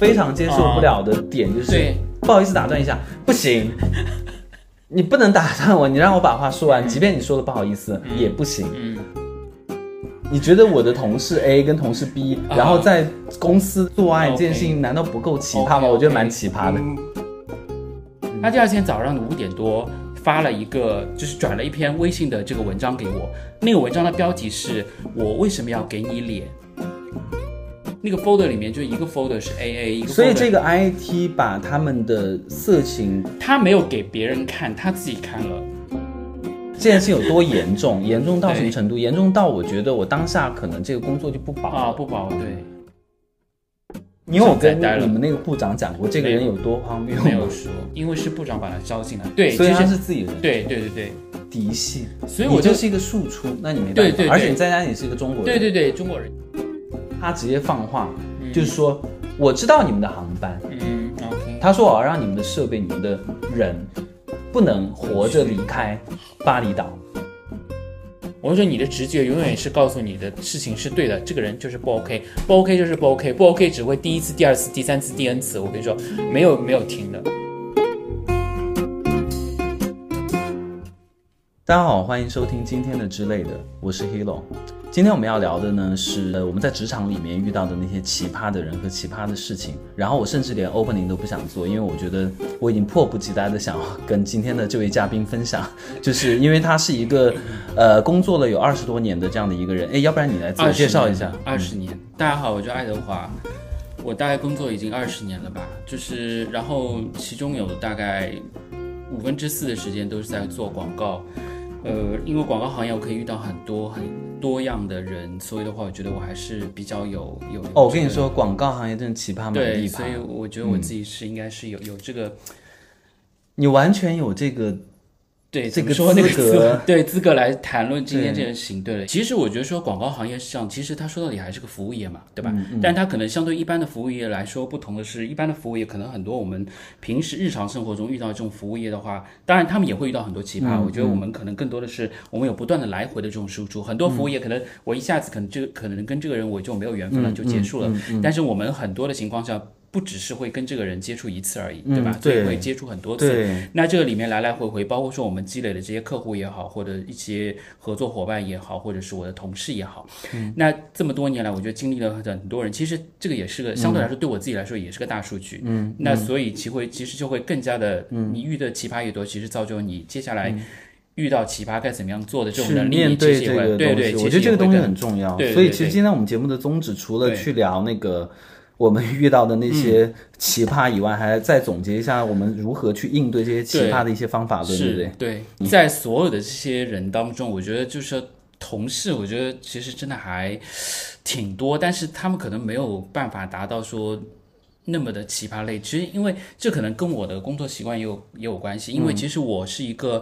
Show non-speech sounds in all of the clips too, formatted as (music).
非常接受不了的点就是，对。不好意思打断一下，不行，你不能打断我，你让我把话说完，即便你说的不好意思、也不行。嗯，你觉得我的同事 A 跟同事 B，、啊。然后在公司做爱这件事情，难道不够奇葩吗？我觉得蛮奇葩的。他第二天早上的五点多发了一个，就是转了一篇微信的这个文章给我。那个文章的标题是“我为什么要给你脸”。那个 folder 里面就一个 folder 是 AA，一个所以这个 IT 把他们的色情他没有给别人看，他自己看了。这件事有多严重，严重到什么程度？严重到我觉得我当下可能这个工作就不保了。啊，不保对，因为我跟你们那个部长讲过，这个人有多荒谬，没有说，因为是部长把他招进来。对，所以他其实是自己人，对对对对嫡系，所以我就就是一个庶出，那你没办法。对对对而且你在家你是一个中国人，对对对，中国人。他直接放话，就是说我知道你们的航班，嗯，OK。他说我要让你们的设备、你们的人不能活着离开巴厘岛。我说你的直觉永远是告诉你的事情是对的，这个人就是不 OK，不 OK 就是不 OK，不 OK 只会第一次、第二次、第三次、第 N 次。我跟你说，没有没有停的。大家好，欢迎收听今天的之类的，我是 Hilo。今天我们要聊的呢是呃我们在职场里面遇到的那些奇葩的人和奇葩的事情。然后我甚至连 opening 都不想做，因为我觉得我已经迫不及待的想要跟今天的这位嘉宾分享，就是因为他是一个 (laughs) 呃工作了有二十多年的这样的一个人。哎，要不然你来自我介绍一下。二十年，大家好，我叫爱德华，我大概工作已经二十年了吧，就是然后其中有大概五分之四的时间都是在做广告。呃，因为广告行业我可以遇到很多很多样的人，所以的话，我觉得我还是比较有有。哦，我跟你说，广告行业真的奇葩满对，地所以，我觉得我自己是应该是有、有这个你完全有这个对这个说那个 (laughs) 资格 (laughs) 对资格来谈论今天这件事情。对了，其实我觉得说广告行业上，其实它说到底还是个服务业嘛，对吧？嗯但它可能相对一般的服务业来说，不同的是，一般的服务业可能很多我们平时日常生活中遇到这种服务业的话，当然他们也会遇到很多奇葩。嗯我觉得我们可能更多的是我们有不断的来回的这种输出，很多服务业可能我一下子可能就可能跟这个人我就没有缘分了，就结束了。但是我们很多的情况下。不只是会跟这个人接触一次而已，对吧？嗯对所以会接触很多次。那这个里面来来回回，包括说我们积累的这些客户也好，或者一些合作伙伴也好，或者是我的同事也好，那这么多年来，我觉得经历了很多人，其实这个也是个相对来说对我自己来说也是个大数据。嗯，那所以其会其实就会更加的，你遇的奇葩越多，其实造就你接下来。遇到奇葩该怎么样做的这种能力，面对对对，我觉得这个东西很重重要。对对对所以其实今天我们节目的宗旨，除了去聊那个我们遇到的那些奇葩以外，还再总结一下我们如何去应对这些奇葩的一些方法论，对不对是？对，在所有的这些人当中，我觉得就是说同事，我觉得其实真的还挺多，但是他们可能没有办法达到说。那么的奇葩类，其实因为这可能跟我的工作习惯也有也有关系，因为其实我是一个，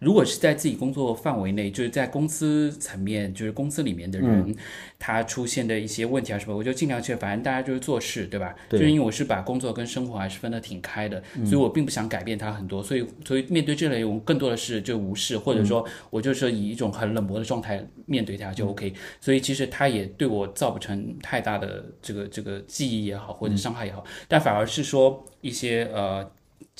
如果是在自己工作范围内，就是在公司层面，就是公司里面的人，他出现的一些问题啊什么，我就尽量去，反正大家就是做事，对吧？对就是因为我是把工作跟生活还是分得挺开的，所以我并不想改变他很多，所以所以面对这类，我更多的是就无视，或者说我就是说以一种很冷漠的状态面对他就 OK。所以其实他也对我造不成太大的这个这个记忆也好，或者伤害也好，但反而是说一些呃。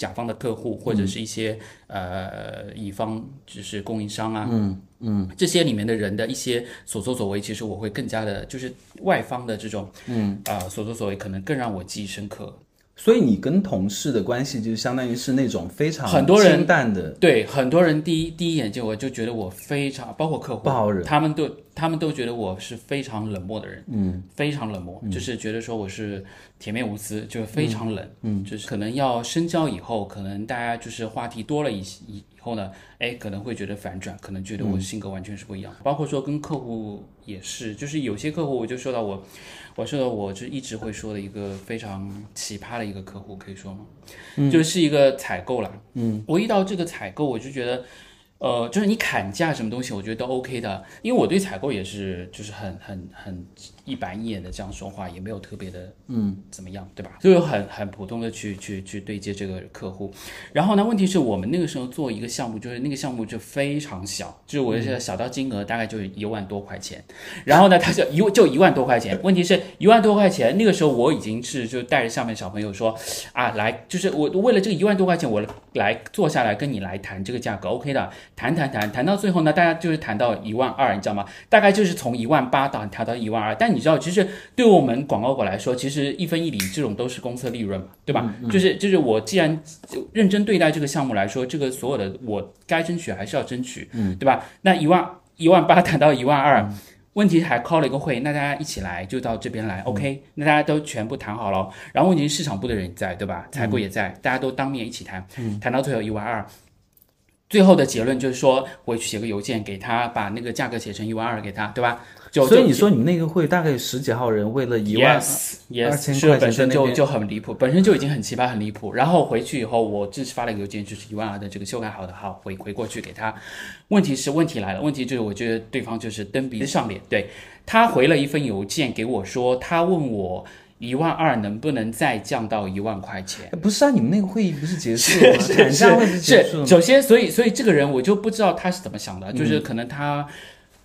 甲方的客户或者是一些、呃乙方，就是供应商啊，嗯嗯，这些里面的人的一些所作所为，其实我会更加的，就是外方的这种嗯。啊、所作所为，可能更让我记忆深刻。所以你跟同事的关系就相当于是那种非常很多人清淡的，对很多人第一第一眼见我就觉得我非常，包括客户不好惹他们都他们都觉得我是非常冷漠的人，嗯，非常冷漠，就是觉得说我是铁面无私，就是非常冷，嗯，就是可能要深交以后，可能大家就是话题多了以以以后呢，哎，可能会觉得反转，可能觉得我性格完全是不一样，包括说跟客户也是，就是有些客户我就说到我。我说到我就一直会说的一个非常奇葩的一个客户，可以说吗？就是一个采购啦。嗯，我遇到这个采购，我就觉得，呃，就是你砍价什么东西，我觉得都 OK 的，因为我对采购也是就是很很很一板一眼的这样说话，也没有特别的嗯怎么样，对吧？就有很很普通的去去去对接这个客户。然后呢，问题是我们那个时候做一个项目，就是那个项目就非常小，就是我是小到金额大概就一万多块钱。然后呢，他就一就一万多块钱，问题是一万多块钱，那个时候我已经是就带着下面小朋友说啊，来，就是我为了这个一万多块钱，我来坐下来跟你来谈这个价格，OK 的。谈谈谈谈到最后呢，大家就是谈到一万二，你知道吗？大概就是从一万八到谈到一万二。但你知道，其实对我们广告股来说，其实一分一厘这种都是公司的利润嘛，对吧？就是就是我既然认真对待这个项目来说，这个所有的我该争取还是要争取，嗯，对吧？那一万一万八谈到一万二，问题还 call 了一个会，那大家一起来就到这边来，OK？那大家都全部谈好了，然后问题是市场部的人在，对吧？财务也在，大家都当面一起谈，谈到最后一万二。最后的结论就是说，我去写个邮件给他，把那个价格写成一万二给他，对吧？就所以你说你们那个会大概有十几号人，为了一万二千块钱，本身就就很离谱，本身就已经很奇葩很离谱。然后回去以后，我只是发了一个邮件，就是一万二的这个修改好的号回回过去给他。问题是问题来了，问题就是我觉得对方就是蹬鼻子上脸，对他回了一份邮件给我说，他问我。一万二能不能再降到一万块钱？不是啊，你们那个会议不是结束了吗？是是是，首先，所以所以这个人我就不知道他是怎么想的，就是可能他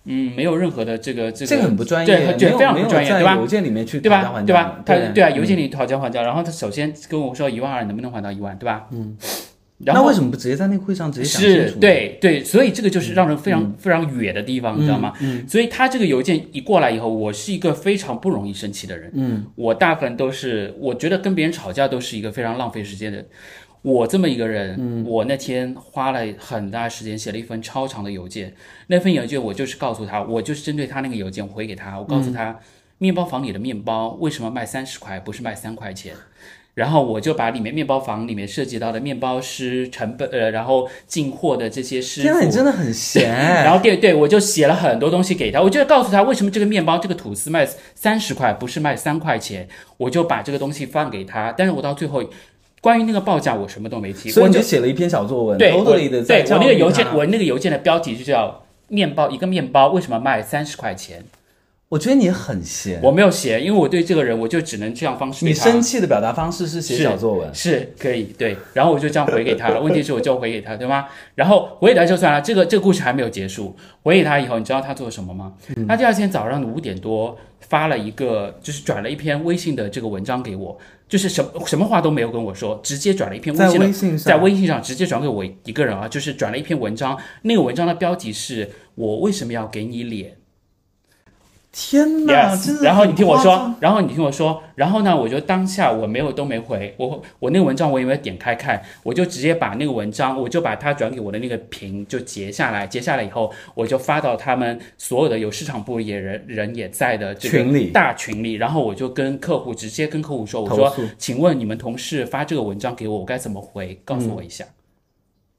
嗯没有任何的这个这个这个很不专业，对，非常不专业，对吧？邮件里面去对吧？对吧？他对啊，邮件里讨价还价，然后他首先跟我说一万二能不能还到一万，对吧？嗯。那为什么不直接在那个会上直接讲清楚？是，对对，所以这个就是让人非常非常远的地方，你知道吗？嗯，所以他这个邮件一过来以后，我是一个非常不容易生气的人。嗯，我大部分都是，我觉得跟别人吵架都是一个非常浪费时间的。我这么一个人，我那天花了很大时间写了一份超长的邮件，那份邮件我就是告诉他，我就是针对他那个邮件回给他，我告诉他，面包房里的面包为什么卖三十块，不是卖三块钱？然后我就把里面面包房里面涉及到的面包师成本，呃，然后进货的这些师傅，天你真的很闲。(laughs) 然后对对，我就写了很多东西给他，我就告诉他为什么这个面包这个吐司卖三十块，不是卖三块钱，我就把这个东西放给他。但是我到最后，关于那个报价我什么都没提，所以你就写了一篇小作文，对，我对我那个邮件，我那个邮件的标题就叫面包一个面包为什么卖三十块钱。我觉得你很闲，我没有闲，因为我对这个人，我就只能这样方式。你生气的表达方式是写小作文，是可以对，然后我就这样回给他了。问题是我就回给他，对吗？然后回给他就算了，这个这个故事还没有结束。回给他以后，你知道他做了什么吗？他第二天早上五点多发了一个，就是转了一篇微信的这个文章给我，就是什什么话都没有跟我说，直接转了一篇微信，在微信上直接转给我一个人啊，就是转了一篇文章，那个文章的标题是我为什么要给你脸。天哪！然后你听我说，然后你听我说，然后呢，我就当下我没有都没回，我我那个文章我也没有点开看，我就直接把那个文章，我就把它转给我的那个屏就截下来，截下来以后，我就发到他们所有的有市场部也人人也在的这个大群里，然后我就跟客户直接跟客户说，我说，请问你们同事发这个文章给我，我该怎么回？告诉我一下。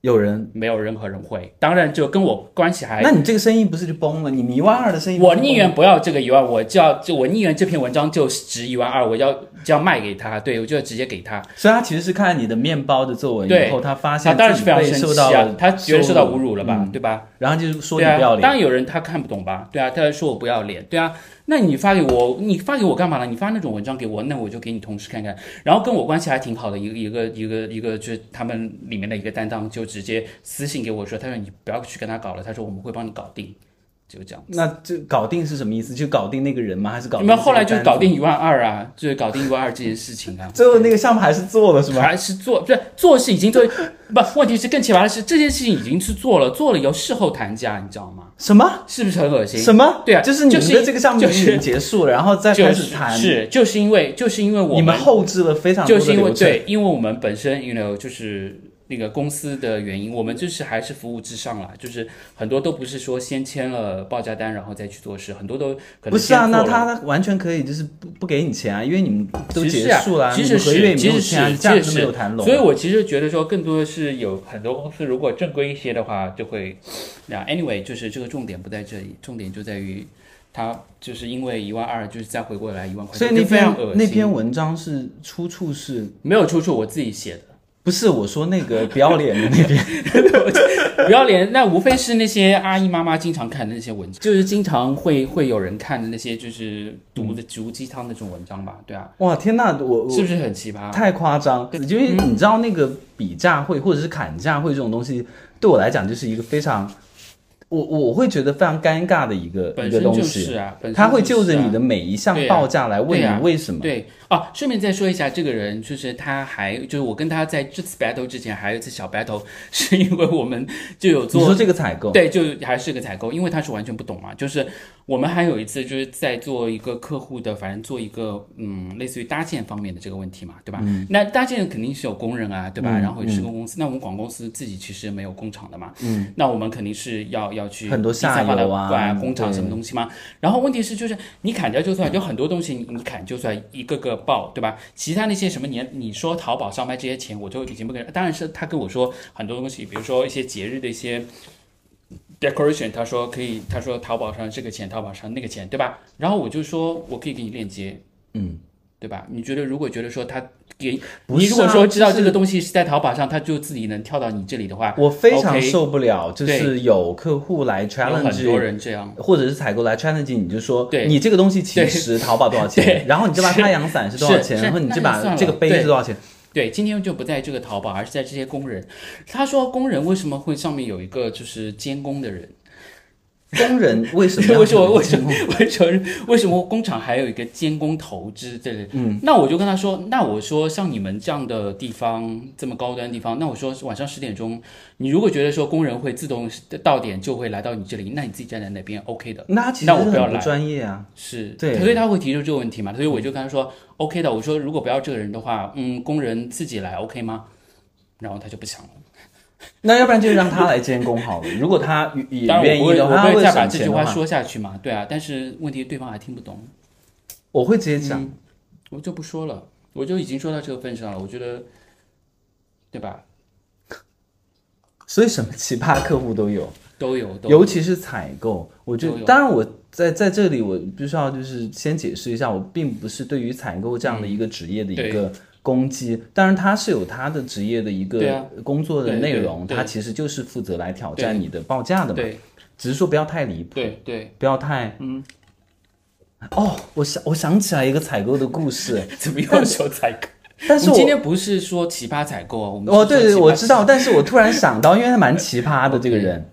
有人没有任何人会，当然就跟我关系还……那你这个生意不是就崩了？你一万二的生意，我宁愿不要这个一万，我就要就我宁愿这篇文章就值一万二，我要就要卖给他，对我就要直接给他。所以他其实是看你的面包的作文以后，他发现他当然是非常受到啊，他觉得受到侮辱了吧，对吧？然后就是说你不要脸。当然有人他看不懂吧？对啊，他说我不要脸，对啊。那你发给我，你发给我干嘛呢？你发那种文章给我，那我就给你同事看看。然后跟我关系还挺好的一个一个一个一个，就是他们里面的一个担当，就直接私信给我说，他说你不要去跟他搞了，他说我们会帮你搞定。就这样，那就搞定是什么意思？就搞定那个人吗？还是搞？你们后来就搞定一万二啊？就是搞定一万二这件事情啊。最后那个项目还是做了是吗？还是做？不是做是已经做，不，问题是更奇葩的是这件事情已经是做了，做了以后事后谈价，你知道吗？什么？是不是很恶心？什么？对啊，就是你们的这个项目已经结束了，然后再开始谈。是，就是因为就是因为我们你们后置了非常多就是因为对，因为我们本身，you know，就是。那个公司的原因，我们就是还是服务至上了，就是很多都不是说先签了报价单然后再去做事，很多都可能不是啊，那他完全可以就是不不给你钱啊，因为你们都结束了，其实是其实是价值没有谈拢，所以我其实觉得说更多的是有很多公司如果正规一些的话就会，那 anyway 就是这个重点不在这里，重点就在于他就是因为一万二就是再回过来一万块，所以那篇那篇文章是出处是没有出处，我自己写的。不是我说那个 (laughs) 不要脸的那边，(laughs) 不要脸，那无非是那些阿姨妈妈经常看的那些文章，就是经常会会有人看的那些就是毒的毒鸡汤那种文章吧？对啊，哇天呐，我我是不是很奇葩？太夸张，因为你知道那个比价会或者是砍价会这种东西，对我来讲就是一个非常。我我会觉得非常尴尬的一个一个东西，是啊，他会就着你的每一项报价来问你为什么。对啊，顺便再说一下，这个人就是他还就是我跟他在这次 battle 之前还有一次小 battle，(laughs) 是因为我们就有做你说这个采购，对，就还是个采购，因为他是完全不懂嘛。就是我们还有一次就是在做一个客户的，反正做一个嗯，类似于搭建方面的这个问题嘛，对吧？那搭建肯定是有工人啊，对吧？然后施工公司，那我们广公司自己其实没有工厂的嘛，嗯，那我们肯定是要。要去很多下游啊，工厂什么东西嘛？然后问题是，就是你砍掉就算，有很多东西你你砍就算，一个个报，对吧？其他那些什么你你说淘宝上卖这些钱，我就已经不跟。当然是他跟我说很多东西，比如说一些节日的一些 decoration，他说可以，他说淘宝上这个钱，淘宝上那个钱，对吧？然后我就说我可以给你链接，嗯。对吧？你觉得如果觉得说他给你，如果说知道这个东西是在淘宝上，他就自己能跳到你这里的话，我非常受不了。就是有客户来 challenge，很多人这样，或者是采购来 challenge，你就说，你这个东西其实淘宝多少钱？然后你这把太阳伞是多少钱？然后你这把这个杯子多少钱？对，今天就不在这个淘宝，而是在这些工人。他说工人为什么会上面有一个就是监工的人？工人为什么？(laughs) 为什么？为什么？为什么？为什么工厂还有一个监工投资？对对，嗯。那我就跟他说，那我说像你们这样的地方，这么高端的地方，那我说晚上十点钟，你如果觉得说工人会自动到点就会来到你这里，那你自己站在那边 OK 的。那其实我不要来。专业啊，是对，所以他会提出这个问题嘛？所以我就跟他说 OK 的。我说如果不要这个人的话，嗯，工人自己来 OK 吗？然后他就不想了。(laughs) 那要不然就让他来监工好了。如果他也愿意的话，我会再把这句话说下去嘛？对啊，但是问题对方还听不懂。我会直接讲，我就不说了，我就已经说到这个份上了。我觉得，对吧？所以什么奇葩客户都有，都有，尤其是采购。我觉得，当然我在在这里，我必须要就是先解释一下，我并不是对于采购这样的一个职业的一个。攻击，当然他是有他的职业的一个工作的内容，他其实就是负责来挑战你的报价的嘛。对，只是说不要太离谱，对对，不要太嗯。哦，我想我想起来一个采购的故事，(laughs) 怎么又说采购？(laughs) 但是我今天不是说奇葩采购啊，我们哦对对，我知道，但是我突然想到，因为他蛮奇葩的 (laughs) 这个人，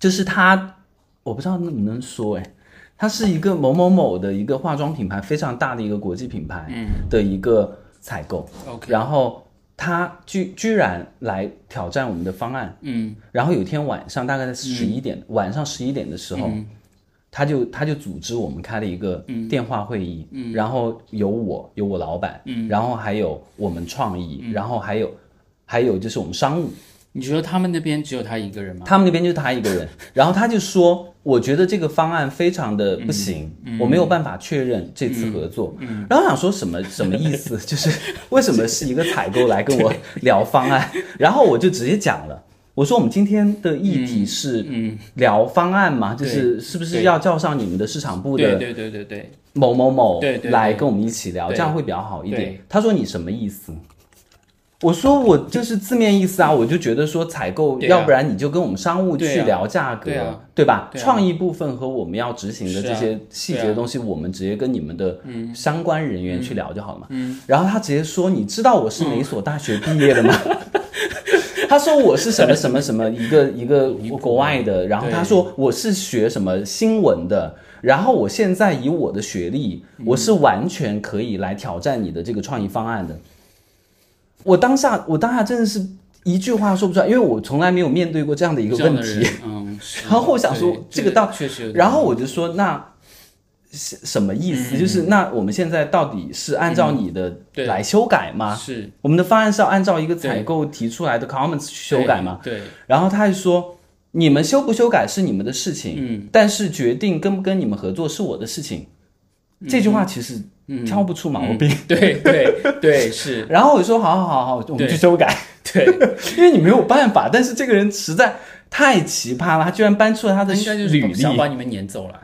就是他，我不知道能不能说哎，他是一个某某某的一个化妆品牌，非常大的一个国际品牌的一个。采购，OK，然后他居居然来挑战我们的方案，嗯，然后有一天晚上大概在十一点，晚上十一点的时候，他就他就组织我们开了一个电话会议，嗯，然后有我有我老板，嗯，然后还有我们创意，然后还有还有就是我们商务。你觉得他们那边只有他一个人吗？他们那边就他一个人，(laughs) 然后他就说：“我觉得这个方案非常的不行，我没有办法确认这次合作。”然后想说什么什么意思？(laughs) 就是为什么是一个采购来跟我 (laughs) 聊方案？然后我就直接讲了，我说我们今天的议题是聊方案嘛，就是是不是要叫上你们的市场部的对对对对某某某来跟我们一起聊，这样会比较好一点。他说你什么意思？我说我就是字面意思啊，我就觉得说采购，要不然你就跟我们商务去聊价格，对吧？创意部分和我们要执行的这些细节的东西，我们直接跟你们的相关人员去聊就好了嘛。然后他直接说：“你知道我是哪所大学毕业的吗？” (laughs) 他说：“我是什么什么什么一个 (laughs) 一个国外的。”然后他说：“我是学什么新闻的。”然后我现在以我的学历，我是完全可以来挑战你的这个创意方案的。我当下，我当下真的是一句话说不出来，因为我从来没有面对过这样的一个问题。嗯，(laughs) 然后我想说这个倒确实，然后我就说那什么意思？就是那我们现在到底是按照你的来修改吗？是我们的方案是要按照一个采购提出来的 comments 去修改吗？对。然后他就说你们修不修改是你们的事情，嗯，但是决定跟不跟你们合作是我的事情。这句话其实。挑不出毛病，对对对是。(laughs) 然后我说好好好好，我们去修改。(laughs) 对，(laughs) 因为你没有办法。但是这个人实在太奇葩了，他居然搬出了他的履历，想把你们撵走了。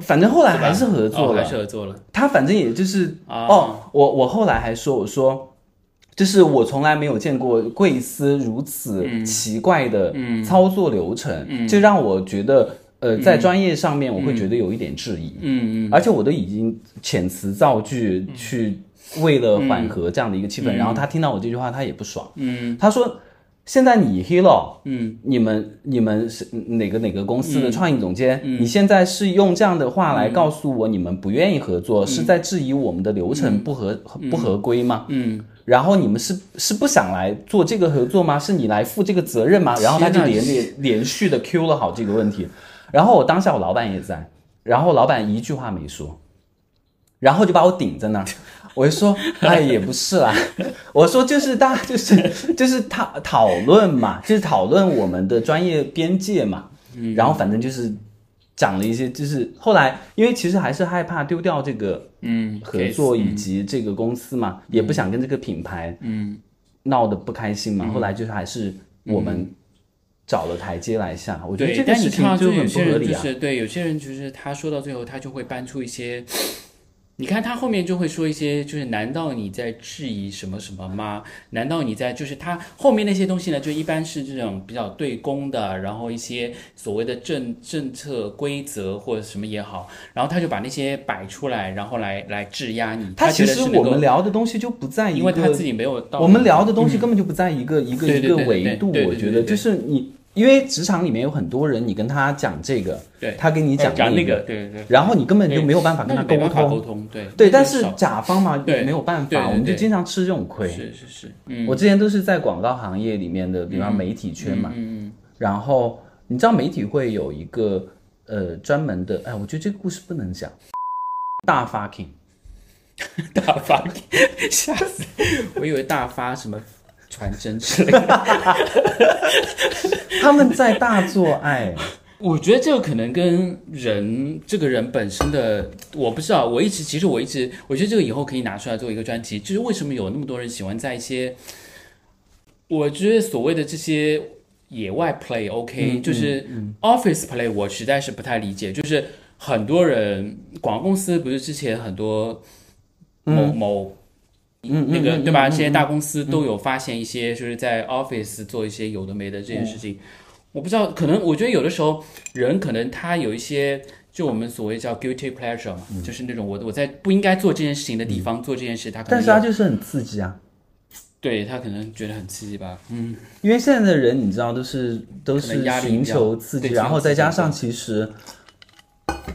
反正后来还是合作了，还是合作了。他反正也就是哦，我我后来还说，我说就是我从来没有见过贵司如此奇怪的操作流程，这让我觉得，呃，在专业上面我会觉得有一点质疑。嗯嗯，而且我都已经遣词造句去为了缓和这样的一个气氛，然后他听到我这句话，他也不爽。嗯他说：“现在你 Hilo，嗯你们你们是哪个哪个公司的创意总监？你现在是用这样的话来告诉我你们不愿意合作，是在质疑我们的流程不合、不合规吗？嗯，然后你们是是不想来做这个合作吗？是你来负这个责任吗？然后他就连连连续的 Q 了好这个问题，然后我当下我老板也在，然后老板一句话没说，然后就把我顶在那儿。我就说，哎，也不是啦，我说就是大家就是就是讨讨论嘛，就是讨论我们的专业边界嘛，然后反正就是讲了一些，就是后来因为其实还是害怕丢掉这个嗯，合作以及这个公司嘛，也不想跟这个品牌嗯闹得不开心嘛。后来就是还是我们找了台阶来下，我觉得，这个事情就很不合理啊。些人就是对有些人就是他说到最后，他就会搬出一些。你看他后面就会说一些，就是难道你在质疑什么什么吗？难道你在就是他后面那些东西呢？就一般是这种比较对公的，然后一些所谓的政政策规则或者什么也好，然后他就把那些摆出来，然后来来质押你。他其实我们聊的东西就不在一因为他自个，己没有到我们聊的东西根本就不在一个一个一个维度。我觉得就是你，因为职场里面有很多人，你跟他讲这个，对。他跟你讲那讲个，对对对，然后你根本就没有办法跟他沟那就没办法沟通。对。对，但是甲方嘛，对。没有办法，我们就经常吃这种亏。是是是，嗯。我之前都是在广告行业里面的，比方媒体圈嘛，嗯嗯然后你知道媒体会有一个呃专门的，哎，我觉得这个故事不能讲，大 fucking，嗯，(laughs) 大发，吓死！我以为大发什么传真之类的。(laughs) 他们在大做爱，我觉得这个可能跟人这个人本身的，我不知道。我一直其实我一直，我觉得这个以后可以拿出来做一个专题，就是为什么有那么多人喜欢在一些，我觉得所谓的这些野外 play，OK，、就是嗯 office play，我实在是不太理解。就是很多人，广告公司不是之前很多某某。嗯那个对吧？这些大公嗯司都有发现一些，就是在 office 做一些有的没的这件事情。我不知道，可能我觉得有的时候人可能他有一些，就我们所谓叫 guilty pleasure 嘛，就是那种我我在不应该做这件事情的地方做这件事，他可能但是他就是很刺激啊。对他可能觉得很刺激吧。嗯，因为现在的人，你知道，都是都是寻求刺激，然后再加上其实，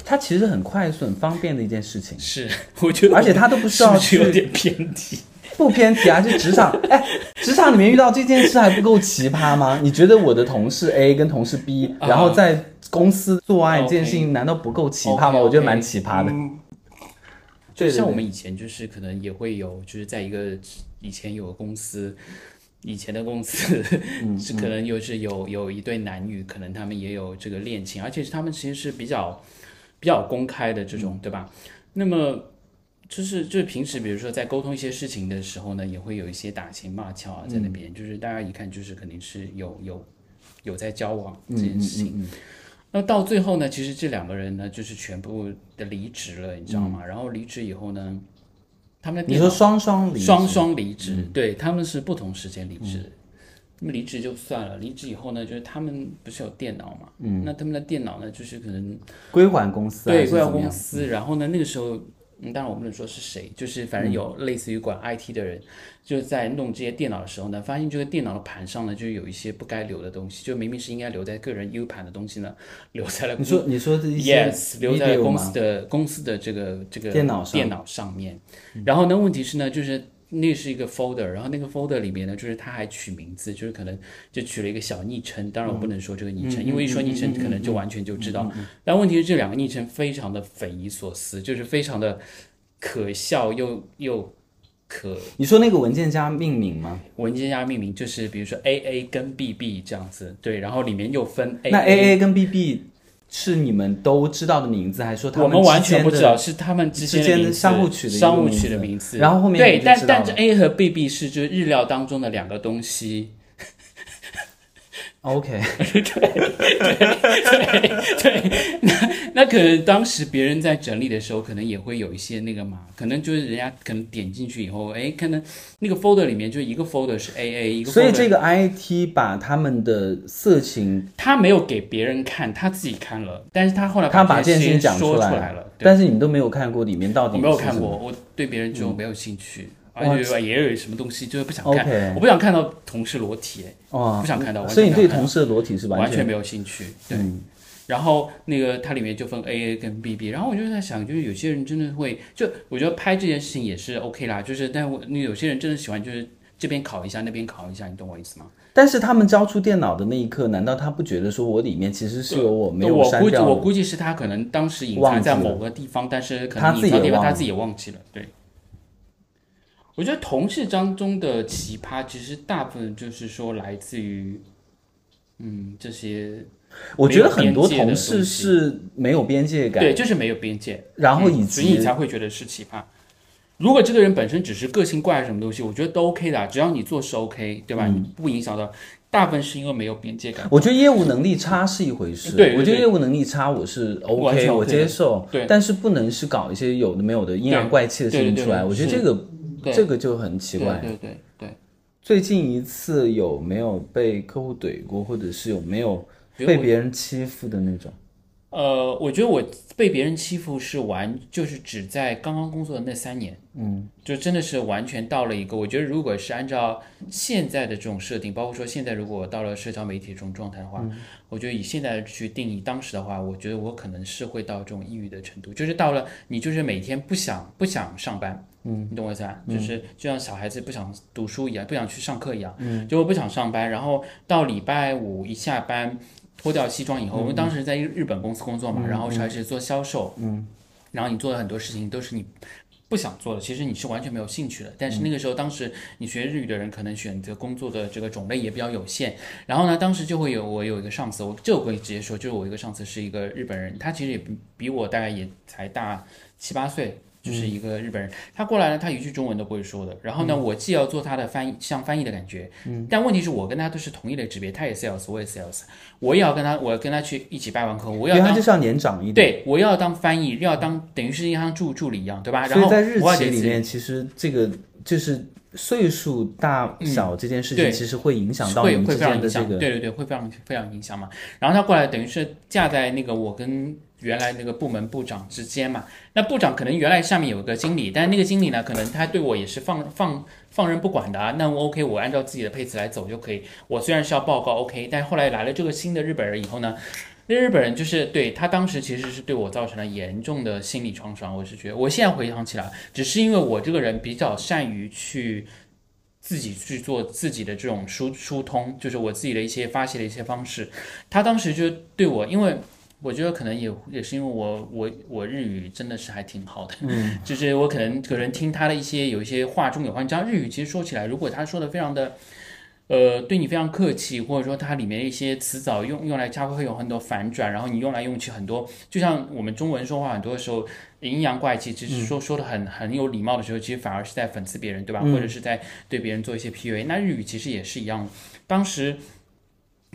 它其实很快速、很方便的一件事情，是，我觉得而且他都不需要去有点偏题。不偏题啊，就职场，(laughs) 哎，职场里面遇到这件事还不够奇葩吗？你觉得我的同事 A 跟同事 B，啊。然后在公司做爱这件事情，难道不够奇葩吗？我觉得蛮奇葩的。就像我们以前就是可能也会有，就是在一个以前有个公司，以前的公司嗯是可能又是有有一对男女，可能他们也有这个恋情，而且是他们其实是比较比较公开的这嗯种，对吧？那么就是就是平时比如说在沟通一些事情的时候呢，也会有一些打情骂俏啊在那边，就是大家一看就是肯定是有有有在交往这件事情。那到最后呢，其实这两个人呢，就是全部的离职了，你知道吗？然后离职以后呢，他们你说双双离双双离职，对他们是不同时间离职。那么离职就算了，离职以后呢，就是他们不是有电脑嘛？嗯，那他们的电脑呢，就是可能归还公司还对归还？公司，然后呢，那个时候，嗯，当然我不能说是谁，就是反正有类似于管 IT 的人，就在弄这些电脑的时候呢，发现这个电脑的盘上呢，就有一些不该留的东西，就明明是应该留在个人 U 盘的东西呢，留在了你说你说的一些 Yes，留在了公司的公司的这个这个电脑上电脑上面。然后呢，问题是呢，就是那是一个 folder，然后那个 folder 里面呢，就是他还取名字，就是可能就取了一个小昵称。当然我不能说这个昵称，因为一说昵称可能就完全就知道。但问题是这两个昵称非常的匪夷所思，就是非常的可笑又又可你说那个文件夹命名吗？文件夹命名，就是比如说 A A 跟 B B 这样子，对，然后里面又分 A 那 A A 跟 B B 是你们都知道的名字，还是说他我们完全不知道，是他们之间的相互取的的名字，然后后面对，但但是知道了。A 和 B B 是就是日料当中的两个东西，OK，(laughs) 对对对对，那那可能当时别人在整理的时候，可能也会有一些那个嘛，可能就是人家可能点进去以后，哎，可能那个 folder 里面就一个 folder 是 AA，一个 folder, 所以这个 IT 把他们的色情，他没有给别人看，他自己看了，但是他后来他把这这件事情讲出来了，但是你们都没有看过里面到底我没有看过，我对别人就没有兴趣，哇而且也有什么东西就是不想看，我不想看到同事裸体，哎哦不想看到，所以你对同事的裸体是全完全没有兴趣，对。然后那个它里面就分 A A 跟 B B，然后我就在想，就是有些人真的会，就我觉得拍这件事情也是 OK 啦，就是但我那有些人真的喜欢就是这边考一下，那边考一下，你懂我意思吗？但是他们交出电脑的那一刻，难道他不觉得说我里面其实是有我没有我估计删掉的？我估计是他可能当时隐藏在某个地方，但是可能隐藏地方他自己也忘记了。对，我觉得同事当中的奇葩，其实大部分就是说来自于，嗯，这些我觉得很多同事是没有边界感，对，就是没有边界。然后以嗯所以你才会觉得是奇葩。如果这个人本身只是个性怪什么东西，我觉得都 OK 的啊，只要你做事 OK，对吧？嗯你不影响到，大部分是因为没有边界感。我觉得业务能力差是一回事，对对对我觉得业务能力差我是 OK，我接受，对但是不能是搞一些有的没有的阴阳怪气的事情出来，我觉得这个对这个就很奇怪。对对对对，最近一次有没有被客户怼过，或者是有没有被别人欺负的那种？呃，我觉得我被别人欺负是完，就是只在刚刚工作的那三年，嗯，就真的是完全到了一个，我觉得如果是按照现在的这种设定，包括说现在如果到了社交媒体这种状态的话，我觉得以现在去定义当时的话，我觉得我可能是会到这种抑郁的程度，就是到了你就是每天不想不想上班。嗯，你懂我意思啊？就是就像小孩子不想读书一样，不想去上课一样，嗯，就我不想上班，然后到礼拜五一下班，脱掉西装以后，我们当时在日本公司工作嘛，然后是还是做销售，嗯，然后你做的很多事情都是你不想做的，其实你是完全没有兴趣的。但是那个时候，当时你学日语的人可能选择工作的这个种类也比较有限，然后呢，当时就会有我有一个上司，我这我可以直接说，就是我一个上司是一个日本人，他其实也比比我大概也才大七八岁。就是一个日本人，他过来呢，他一句中文都不会说的。然后呢，我既要做他的翻译，像翻译的感觉，嗯，但问题是我跟他都是同一类级别，他也 sales，我也 sales，我也要跟他，我要跟他去一起拜完客户，我要当因为他就是要年长一点。对，我要当翻译，要当等于是像助助理一样，对吧？然后在日企里面，其实这个就是岁数大小这件事情，对其实会影响到你们之间的这个。对对对，会非常非常影响嘛。然后他过来等于是架在那个我跟原来那个部门部长之间嘛。那部长可能原来下面有个经理，但是那个经理呢，可能他对我也是放放放任不管的啊。那我 OK，我按照自己的配置来走就可以。我虽然是要报告 OK，但是后来来了这个新的日本人以后呢。那日本人就是对他当时其实是对我造成了严重的心理创伤，我是觉得，我现在回想起来，只是因为我这个人比较善于去自己去做自己的这种疏疏通，就是我自己的一些发泄的一些方式。他当时就对我，因为我觉得可能也也是因为我我我日语真的是还挺好的，嗯，(laughs) 就是我可能可能听他的一些有一些话中有话，你知道日语其实说起来，如果他说的非常的。呃，对你非常客气，或者说它里面一些词藻用用来他会有很多反转，然后你用来用去很多，就像我们中文说话很多的时候阴阳怪气，其实说说的很很有礼貌的时候，其实反而是在讽刺别人，对吧？或者是在对别人做一些 PUA。那日语其实也是一样，当时。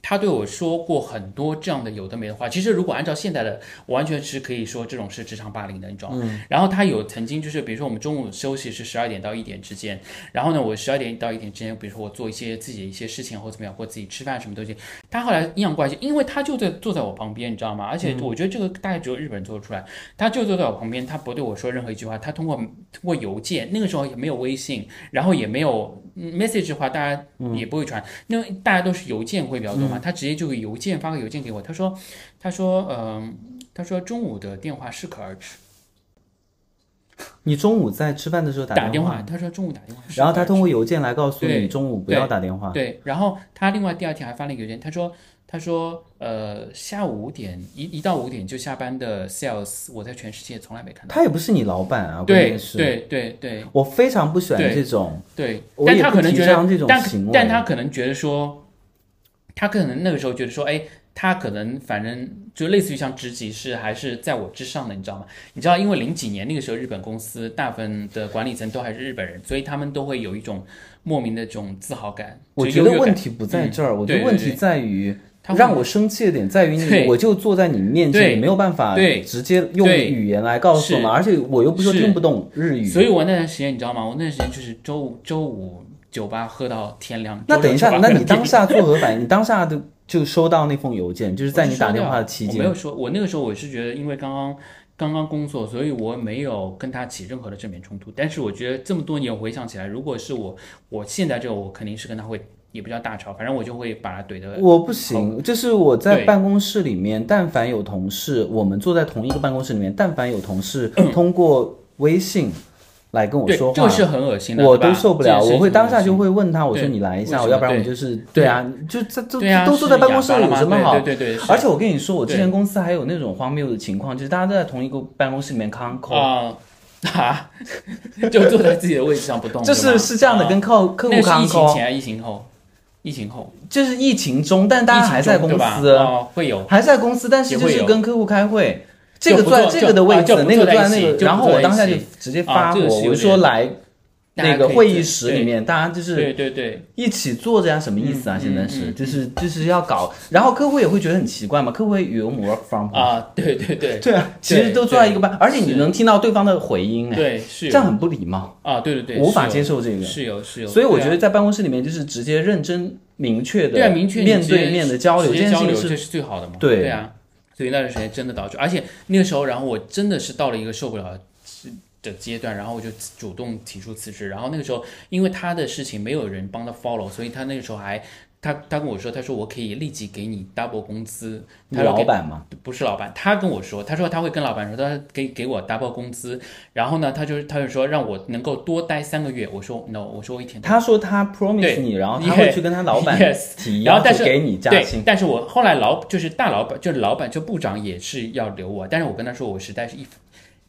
他对我说过很多这样的有的没的话，其实如果按照现在的，我完全是可以说这种是职场霸凌的，你知道吗？然后他有曾经就是，比如说我们中午休息是十二点到一点之间，然后呢，我十二点到一点之间，比如说我做一些自己的一些事情或怎么样，或自己吃饭什么东西，他后来阴阳怪气，因为他就在坐在我旁边，你知道吗？而且我觉得这个大概只有日本人做得出来，他就坐在我旁边，他不对我说任何一句话，他通过通过邮件，那个时候也没有微信，然后也没有嗯 message 的话，大家也不会传，因为大家都是邮件会比较多嘛，他直接就邮件发个邮件给我，他说他说嗯、他说中午的电话适可而止，(laughs) 你中午在吃饭的时候电打电话，他说中午打电话，然后他通过邮件来告诉你中午不要打电话。对，然后他另外第二天还发了一个邮件，他说他说呃下午五点一一到五点就下班的 sales，我在全世界从来没看到。他也不是你老板啊，关对对对对我非常不喜欢这种，对，但他可能觉得这种，行为但他可能觉得说，他可能那个时候觉得说，哎，他可能反正就类似于像职级是还是在我之上的，你知道吗？你知道，因为零几年那个时候日本公司大部分的管理层都还是日本人，所以他们都会有一种莫名的这种自豪感。我觉得问题不在这儿，我觉得问题在于。他会让我生气的点在于你，我就坐在你面前，对你没有办法直接用语言来告诉我嘛，而且我又不是说听不懂日语，所以我那段时间你知道吗？我那段时间就是周五周五酒吧喝到天亮。那等一下，那你当下作何反应？你当下的就收到那封邮件，就是在你打电话的期间我没有，说，我那个时候我是觉得，因为刚刚刚刚工作，所以我没有跟他起任何的正面冲突。但是我觉得这么多年回想起来，如果是我，我现在这个我肯定是跟他会也不叫大吵，反正我就会把他怼的。我不行，就是我在办公室里面，但凡有同事，我们坐在同一个办公室里面，但凡有同事通过微信来跟我，说话这个，是很恶心的，我都受不了，我会当下就会问他，我说你来一下，要不然我对。就是对。啊，就这都都坐在办公室有什么好？对对对，而且我跟你说，我之前公司还有那种荒谬的情况，就是大家都在同一个办公室里面康扣，啊。啊，(laughs) 就坐在自己的位置上不动，就是是这样的，啊。跟客客户康扣，疫情前疫情后？疫情后，就是疫情中，但大家还在公司，哦，会有。还在公司，但是就是跟客户开会。这个就不坐坐在这个的位置那个坐在一起坐在那个，然后我当下就直接啊发火，我说来那个会议室里面，大家就是对对对，一起坐着呀，什么意思啊？嗯现在是嗯就是就是要搞，然后客户也会觉得很奇怪嘛，客户会以为我们 work from home。啊，对对对对啊，其实都坐在一个班，而且你能听到对方的回音，哎，对，是这样很不礼貌，啊，对对对，无法接受这个。是有是有，所以我觉得在办公室里面就是直接认真明确对啊，的明确面对面的交流，这件事情是最好的嘛。对啊，所以那段时间真的导致，而且那个时候，然后我真的是到了一个受不了的阶段，然后我就主动提出辞职。然后那个时候，因为他的事情没有人帮他 follow，所以他那个时候还他他跟我说，他说我可以立即给你 double 工资。你他老板吗，不是老板，他跟我说，他说他会跟老板说，他说给给我 double 工资，然后呢，他就是他就说让我能够多待三个月。我说 no，我说我一天他说他 promise 你，然后他会 Yes，去跟他老板 Yes，提，然后但是给你加对薪，。但是我后来老就是大老板，就是老板就部长也是要留我，但是我跟他说我实在是一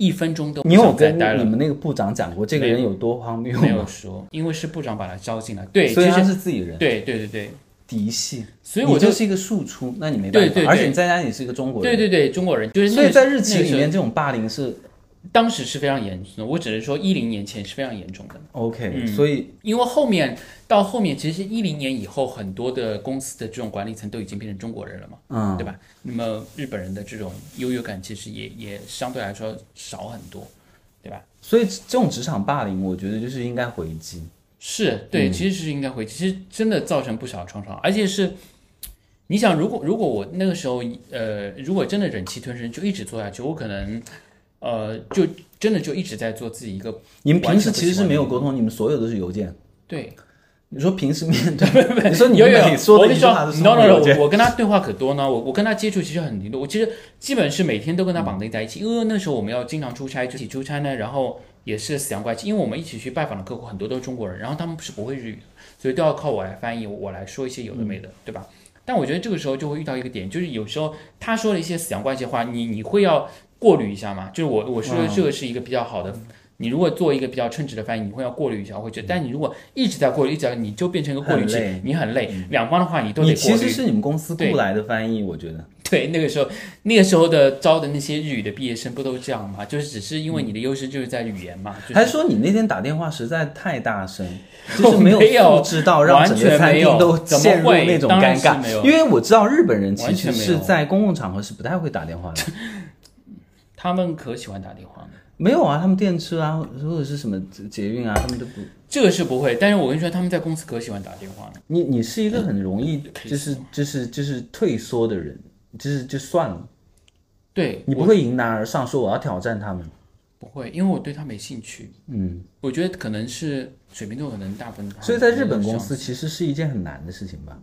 一分钟都不你有想再跟待了，你们那个部长讲过这个人有。多荒谬没有？说，因为是部长把他招进来，对，所以他其实是自己人，对对对对，嫡系，所以我就你就是一个庶出，那你没办法，对对对。而且你在家你是一个中国人，对对对中国人。所以在日企里面这种霸凌是当时是非常严重的，我只能说一零年前是非常严重的。OK，、所以因为后面到后面，其实一零年以后，很多的公司的这种管理层都已经变成中国人了嘛，嗯对吧？那么日本人的这种优越感其实也也相对来说少很多，对吧？所以这种职场霸凌，我觉得就是应该回击。是对，嗯其实是应该回击，其实真的造成不少创伤，而且是，你想，如果如果我那个时候，呃，如果真的忍气吞声，就一直做下去，我可能，呃，就真的就一直在做自己一个你们平时其实是没有沟通，你们所有都是邮件。对，你说平时面 (laughs) 对，你说你有有说的我跟你说一句话都是，no no no，我我跟他对话可多呢，我我跟他接触其实很多，我其实基本是每天都跟他绑定在一起，因为那时候我们要经常出差，就一起出差呢，然后也是死洋怪气，因为我们一起去拜访的客户很多都是中国人，然后他们是不会日语的，所以都要靠我来翻译，我来说一些有的没的，对吧？但我觉得这个时候就会遇到一个点，就是有时候他说了一些死洋怪气的话，你你会要过滤一下嘛？就是我我说的这个是一个比较好的。你如果做一个比较称职的翻译，你会要过滤一下，我会觉得。但你如果一直在过滤，一直在，你就变成一个过滤器，你很累。两方的话你都得过滤。其实是你们公司对雇来的翻译，我觉得。对，那个时候，那个时候的招的那些日语的毕业生不都这样吗？就是只是因为你的优势就是在语言嘛，就是、还是说你那天打电话实在太大声，(laughs) 就是没没有素质到让整个餐厅都陷入那种尴尬没？有因为我知道日本人其实是在公共场合是不太会打电话的。(laughs) 他们可喜欢打电话了。没有啊，他们电车啊，或者是什么捷运啊，他们都不。这个是不会，但是我跟你说，他们在公司可喜欢打电话了。你你是一个很容易就是就是就是退缩的人，就是就算了，对，你不会迎难而上，说我要挑战他们。不会，因为我对他没兴趣。嗯，我觉得可能是水瓶座，可能大部分。所以在日本公司，其实是一件很难的事情吧，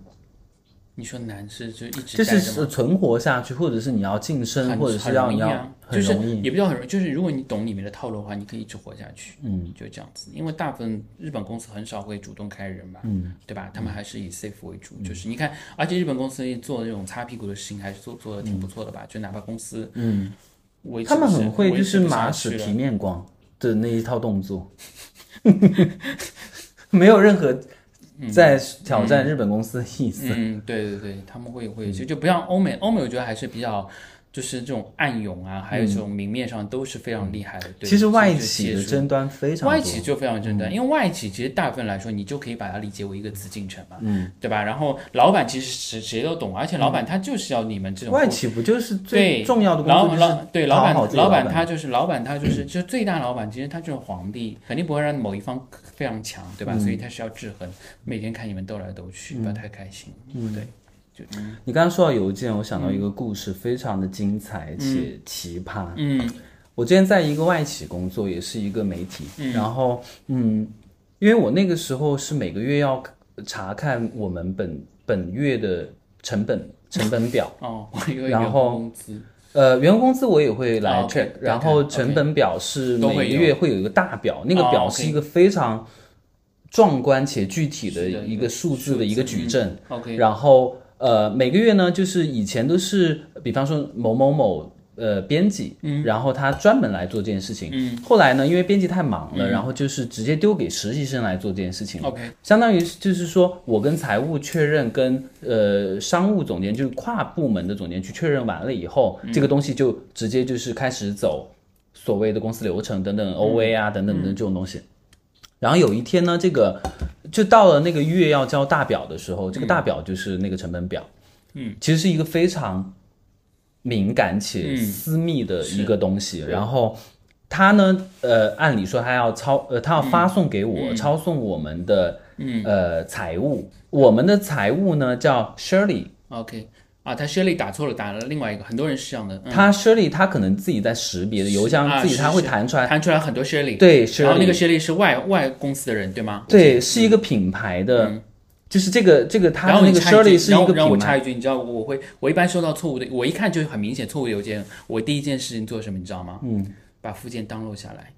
你说难是就一直就是存活下去，或者是你要晋升，或者是很要你要容易啊，就是很容易。也不叫很容易，就是如果你懂里面的套路的话，你可以一直活下去。嗯，就这样子，因为大部分日本公司很少会主动开人吧，嗯，对吧？他们还是以 safe 为主，就是你看，而且日本公司做这种擦屁股的事情还是做做的挺不错的吧？就哪怕公司，嗯，他们很会，就是马屎皮面光的那一套动作，(laughs) 没有任何在挑战日本公司的意思。嗯，对对对，他们会会就就不像欧美，欧美我觉得还是比较。就是这种暗涌啊，还有这种明面上都是非常厉害的。对其实外企的争端非常，外企就非常争端，因为外企其实大部分来说，你就可以把它理解为一个紫禁城嘛，嗯，对吧？然后老板其实谁谁都懂，而且老板他就是要你们这种外企不就是最重要的工作？老对老板老板他就是老板他就是就最大老板，其实他就是皇帝，肯定不会让某一方非常强，对吧？所以他是要制衡，每天看你们斗来斗去，不要太开心，嗯，对。你刚刚说到邮件，我想到一个故事，非常的精彩且奇葩。嗯，我之前在一个外企工作，也是一个媒体。然后，嗯，因为我那个时候是每个月要查看我们本本月的成本成本表。(laughs) 哦，然后，呃，员工工资我也会来 check。然后成本表是每个月会有一个大表，那个表是一个非常壮观且具体的一个数字的一个矩阵。OK，然后。呃，每个月呢，就是以前都是，比方说某某某呃编辑，嗯，然后他专门来做这件事情，嗯，后来呢，因为编辑太忙了，然后就是直接丢给实习生来做这件事情，OK，相当于就是说我跟财务确认，跟呃商务总监就是跨部门的总监去确认完了以后，这个东西就直接就是开始走所谓的公司流程等等 OA 啊等等的这种东西。然后有一天呢，这个就到了那个月要交大表的时候，这个大表就是那个成本表，嗯，其实是一个非常敏感且私密的一个东西。然后他呢，呃，按理说他要抄，呃，他要发送给我，抄送我们的，嗯。呃，财务，我们的财务呢叫 Shirley，OK。啊，他 Shirley 打错了，打了另外一个，很多人是这样的。他 Shirley 他可能自己在识别的邮箱，自己他会弹出来，弹出来很多 Shirley。对，，Shirley, 然后那个 Shirley 是外外公司的人，对吗？对，是一个品牌的，就是这个这个他那个 Shirley 是一个品牌。然后我插一句，你知道我会我一般收到错误的，我一看就很明显错误邮件，我第一件事情做什么，你知道吗？嗯，把附件 download 下来。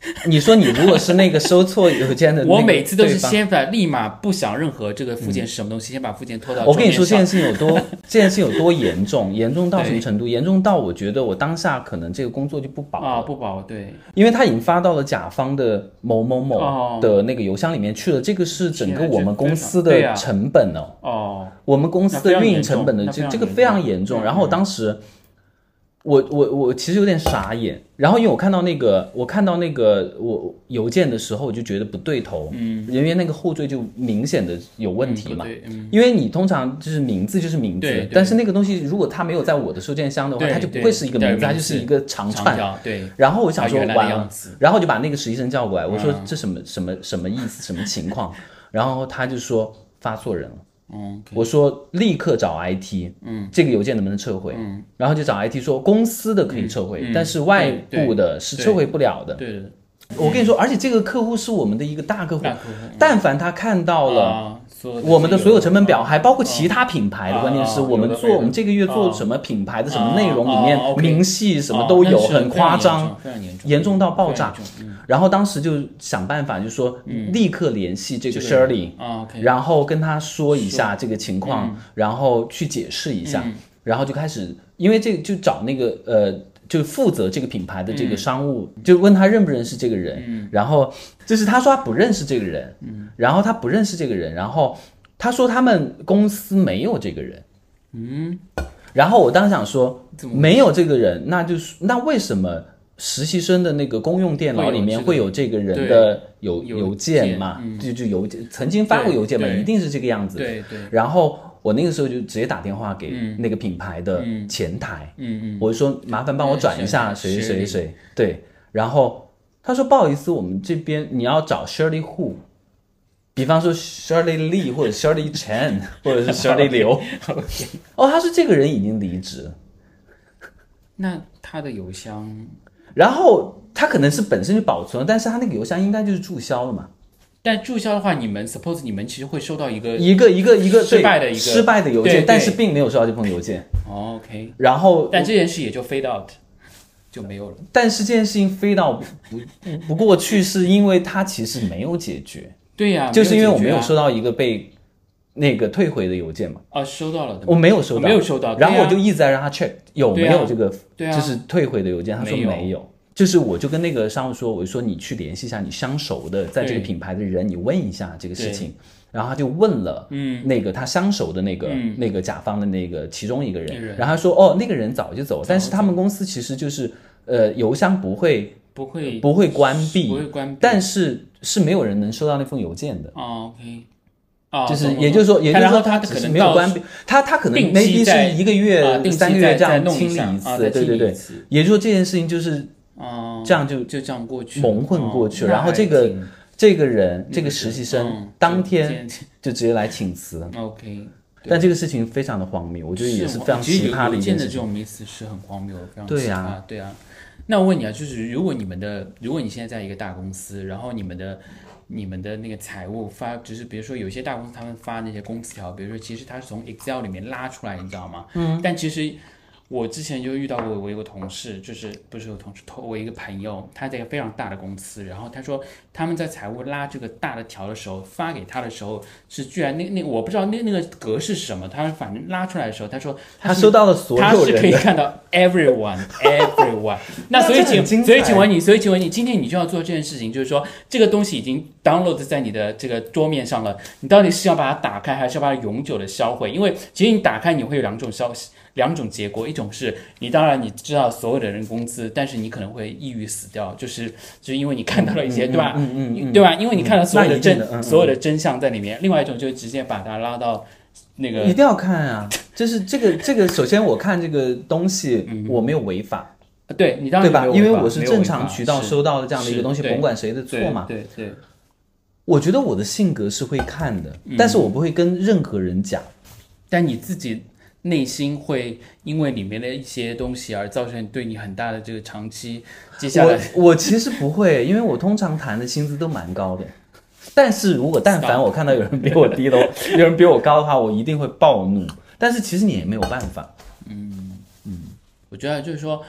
(laughs) 你说你如果是那个收错邮件的，我每次都是先把立马不想任何这个附件是什么东西，先把附件拖到。我跟你说这件事情有多，(laughs) 这件事情有多严重，严重到什么程度？严重到我觉得我当下可能这个工作就不保啊，不保对，因为他已经发到了甲方的某某某的那个邮箱里面去了，这个是整个我们公司的成本哦，哦，我们公司的运营成本的这这个非常严重，然后我当时。我我我其实有点傻眼，然后因为我看到那个我看到那个我邮件的时候，我就觉得不对头，嗯，因为那个后缀就明显的有问题嘛，因为你通常就是名字就是名字，但是那个东西如果它没有在我的收件箱的话，它就不会是一个名字，它就是一个长串，对。然后我想说完了，然后我就把那个实习生叫过来，我说这什么什么什么意思，什么情况？然后他就说发错人了。嗯，我说立刻找 IT，嗯，这个邮件能不能撤回？嗯，然后就找 IT 说公司的可以撤回，但是外部的是撤回不了的。对对。我跟你说，而且这个客户是我们的一个大客户，但凡他看到了我们的所有成本表，还包括其他品牌的，关键是我们做我们这个月做什么品牌的什么内容里面明细什么都有，很夸张，严重到爆炸。然后当时就想办法，就说立刻联系这个 Shirley，然后跟他说一下这个情况，然后去解释一下，然后就开始，因为这个就找那个呃，就负责这个品牌的这个商务，就问他认不认识这个人，然后就是他说他不认识这个人，然后他不认识这个人，然后他说他们公司没有这个人，嗯，然后我当时想说没有这个人，那就是那为什么？实习生的那个公用电脑里面会有这个人的邮邮件嘛？就就邮件曾经发过邮件嘛，一定是这个样子。对对。然后我那个时候就直接打电话给那个品牌的前台，嗯嗯，我就说麻烦帮我转一下谁谁谁谁。对。然后他说不好意思，我们这边你要找 Shirley Hu，比方说 Shirley Lee 或者 Shirley Chen (laughs) 或者是 Shirley 刘。(laughs) 哦，他说这个人已经离职。那他的邮箱？然后他可能是本身就保存了，但是他那个邮箱应该就是注销了嘛。但注销的话，你们 suppose 你们其实会收到一个一个一个一个失败的一个失败的邮件，但是并没有收到这封邮件。OK。然后，但这件事也就 fade out 就没有了。但是这件事情 fade out 不不过去，是因为它其实没有解决。对呀，就是因为我没有收到一个被那个退回的邮件嘛。啊，收到了。我没有收到，没有收到。然后我就一直在让他 check 有没有这个，就是退回的邮件。他说没有。就是，我就跟那个商务说，我就说你去联系一下你相熟的，在这个品牌的人，你问一下这个事情。然后他就问了，嗯，那个他相熟的那个、嗯。那个甲方的那个其中一个人，人。然后他说哦，那个人早就走了，但是他们公司其实就是呃邮箱不会不会不会关闭，不会关闭，但是是没有人能收到那封邮件的。哦，OK，啊，就是，也就是说，也就是说，他可能没有关闭，他他可能 maybe 是一个啊月、定三个月这样清理一次，对对对也就是说这件事情就是哦，这样就就这样过去蒙混过去，哦然后这个这个人这个实习生嗯当天就就直接来请辞，OK，但这个事情非常的荒谬，我觉得也是非常奇葩的一件事情。这种 miss 是很荒谬，非常对呀奇葩对啊。那我问你啊，就是如果你们的，如果你现在在一个大公司，然后你们的你们的那个财务发，就是比如说有一些大公司他们发那些工资条，比如说其实他是从 Excel 里面拉出来，你知道吗？嗯。但其实我之前就遇到过，我一个同事，就是不是有同事，我一个朋友，他在一个非常大的公司，然后他说他们在财务拉这个大的条的时候，发给他的时候是居然那那我不知道那那个格式是什么，他反正拉出来的时候，他说是他收到了所他是可以看到 (laughs) everyone everyone。(laughs) 那那所以请所以请问你，所以请问你，今天你就要做这件事情，就是说这个东西已经 download 在你的这个桌面上了，你到底是要把它打开，还是要把它永久的销毁？因为其实你打开你会有两种消息。两种结果，一种是你当然你知道所有的人工资，但是你可能会抑郁死掉，就是就是因为你看到了一些，对吧？嗯嗯嗯，对吧？因为你看到所有的真、所有的真相在里面。另外一种就是直接把它拉到那个一定要看啊！就是这个这个，首先我看这个东西我没有违法，对你当然对吧？因为我是正常渠道收到的这样的一个东西，甭管谁的错嘛。对对对，我觉得我的性格是会看的，嗯但是我不会跟任何人讲。但你自己内心会因为里面的一些东西而造成对你很大的这个长期接下来我我其实不会，因为我通常谈的薪资都蛮高的。但是如果但凡我看到有人比我低的，(laughs) 有人比我高的话，我一定会暴怒。但是其实你也没有办法，嗯嗯我觉得就是说，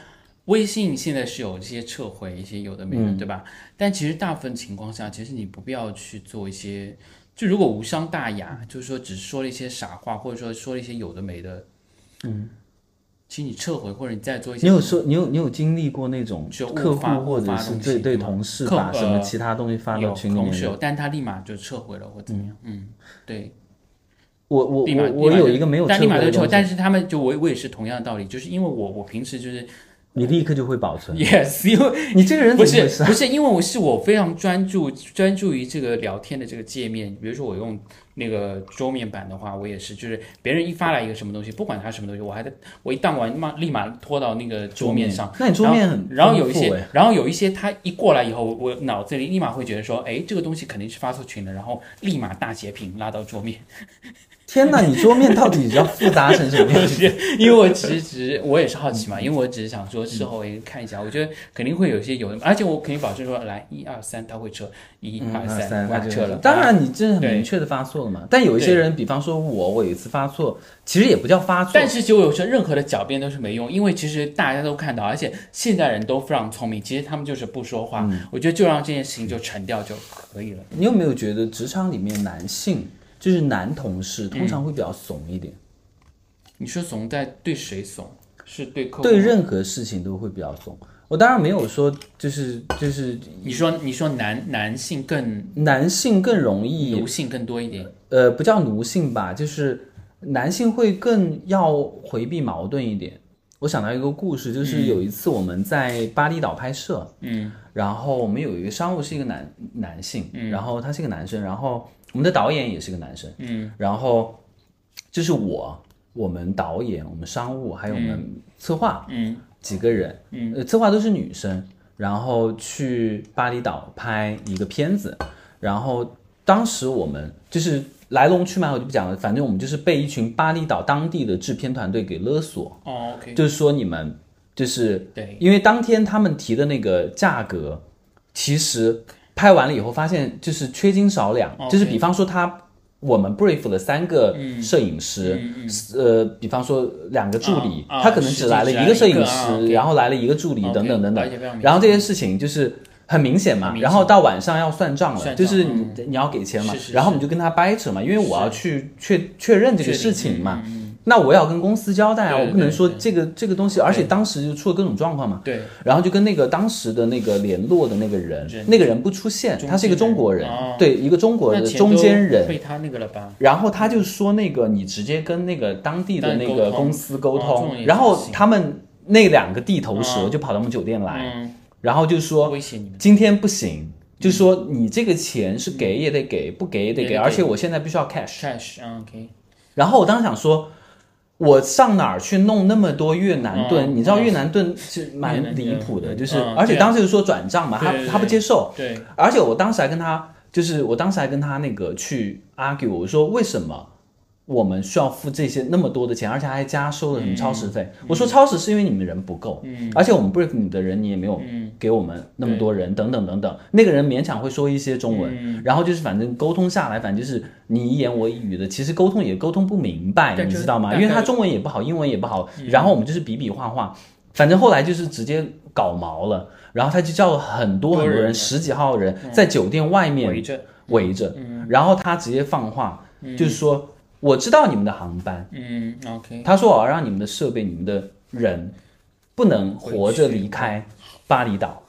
微信现在是有这些撤回一些有的没的，对吧？但其实大部分情况下，其实你不必要去做一些，就如果无伤大雅，就是说只是说了一些傻话，或者说说了一些有的没的，嗯，其实你撤回或者你再做一些，你有说你有你有经历过那种就误客户或者是对对同事客把什么呃其他东西发到群里面的？同事有，但他立马就撤回了或怎么样，嗯，对。我我我我有一个没有但立马就撤，但是他们就我我也是同样的道理，就是因为我我平时就是你立刻就会保存。yes，因为 (laughs) 你这个人不？是不是，因为我是我非常专注专注于这个聊天的这个界面，比如说我用那个桌面版的话，我也是，就是别人一发来一个什么东西，不管它什么东西，我还得我一当完马立马拖到那个桌面上。那你桌面很然后有一些，然后有一些，他一过来以后，我脑子里立马会觉得说，哎，这个东西肯定是发错群了，然后立马大截屏拉到桌面。(laughs) 天哪，你桌面到底要复杂成什么样子？(laughs) 因为我只是只我也是好奇嘛，因为我只是想说事后也看一下，我觉得肯定会有一些有的，而且我肯定保证说，来一二三他会撤，一嗯二三三那就撤了。当然，你这是很明确的发错了嘛。但有一些人，比方说我，我有一次发错，其实也不叫发错，但是就有时候任何的狡辩都是没用，因为其实大家都看到，而且现在人都非常聪明，其实他们就是不说话。嗯我觉得就让这件事情就沉掉就可以了。你有没有觉得职场里面男性，就是男同事，通常会比较怂一点，你说怂在对谁怂？是对客户？对任何事情都会比较怂。我当然没有说，就是就是你说你说男男性更男性更容易奴性更多一点，呃，不叫奴性吧，就是男性会更要回避矛盾一点。我想到一个故事，就是有一次我们在巴厘岛拍摄，嗯然后我们有一个商务是一个男男性，嗯然后他是一个男生，然后我们的导演也是个男生，嗯然后就是我、我们导演、我们商务还有我们策划嗯几个人，嗯。呃，策划都是女生，然后去巴厘岛拍一个片子，然后当时我们就是来龙去脉我就不讲了，反正我们就是被一群巴厘岛当地的制片团队给勒索，哦，OK，就是说你们就是对，因为当天他们提的那个价格，其实拍完了以后发现就是缺斤少两就是比方说他我们 brief 了三个摄影师，呃，比方说两个助理，他可能只来了一个摄影师然后来了一个助理等等等等然后这件事情就是。很明显嘛然后到晚上要算账了，账就是你你要给钱嘛是是，然后我们就跟他掰扯嘛，因为我要去确确认这个事情嘛，那我要跟公司交代啊，我不能说这个这个东西，而且当时就出了各种状况嘛。对，然后就跟那个当时的那个联络的那个人人，那个人不出现，他是一个中国人对，一个中国的中间人。被他那个了吧？然后他就说那个你直接跟那个当地的那个公司沟通然后他们那两个地头蛇哦就跑到我们酒店来，嗯，然后就说威胁你们。今天不行，就说你这个钱是给也得给，不给也得给，而且我现在必须要 cash。cash，嗯，OK，然后我当时想说，我上哪儿去弄那么多越南盾？嗯你知道越南盾是蛮离谱的，就是嗯而且当时就说转账嘛，他他不接受，对，而且我当时还跟他，就是我当时还跟他那个去 argue，我说为什么我们需要付这些那么多的钱，而且还加收了什么超时费？我说超时是因为你们人不够，而且我们 break 你的人你也没有给我们那么多人，等等等等。那个人勉强会说一些中文，然后就是反正沟通下来，反正就是你一言我一语的，其实沟通也沟通不明白，你知道吗？因为他中文也不好，英文也不好，然后我们就是比比划划，反正后来就是直接搞毛了。然后他就叫了很多很多人，多人十几号人在酒店外面围着，围着，然后他直接放话，就是说我知道你们的航班，嗯，OK，他说我要让你们的设备、你们的人不能活着离开巴厘岛，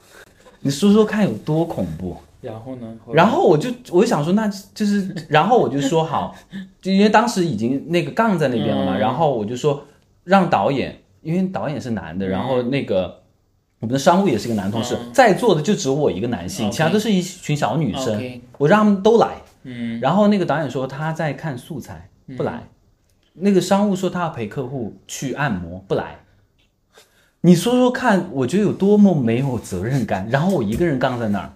你说说看有多恐怖？然后呢？然后我就我就想说，那就是，然后我就说好，就因为当时已经那个杠在那边了嘛，嗯。然后我就说让导演，因为导演是男的，然后那个。我们的商务也是个男同事，在座的就只有我一个男性，其他都是一群小女生。我让他们都来，嗯，然后那个导演说他在看素材，不来。那个商务说他要陪客户去按摩，不来。你说说看，我觉得有多么没有责任感。然后我一个人杠在那儿，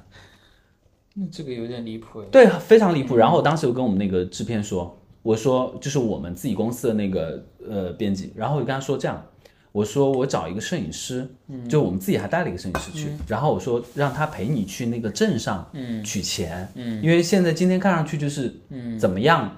那这个有点离谱哎。对，非常离谱。然后我当时又跟我们那个制片说，我说就是我们自己公司的那个呃编辑，然后我就跟他说这样，我说我找一个摄影师，就我们自己还带了一个摄影师去，然后我说让他陪你去那个镇上取钱，因为现在今天看上去就是怎么样。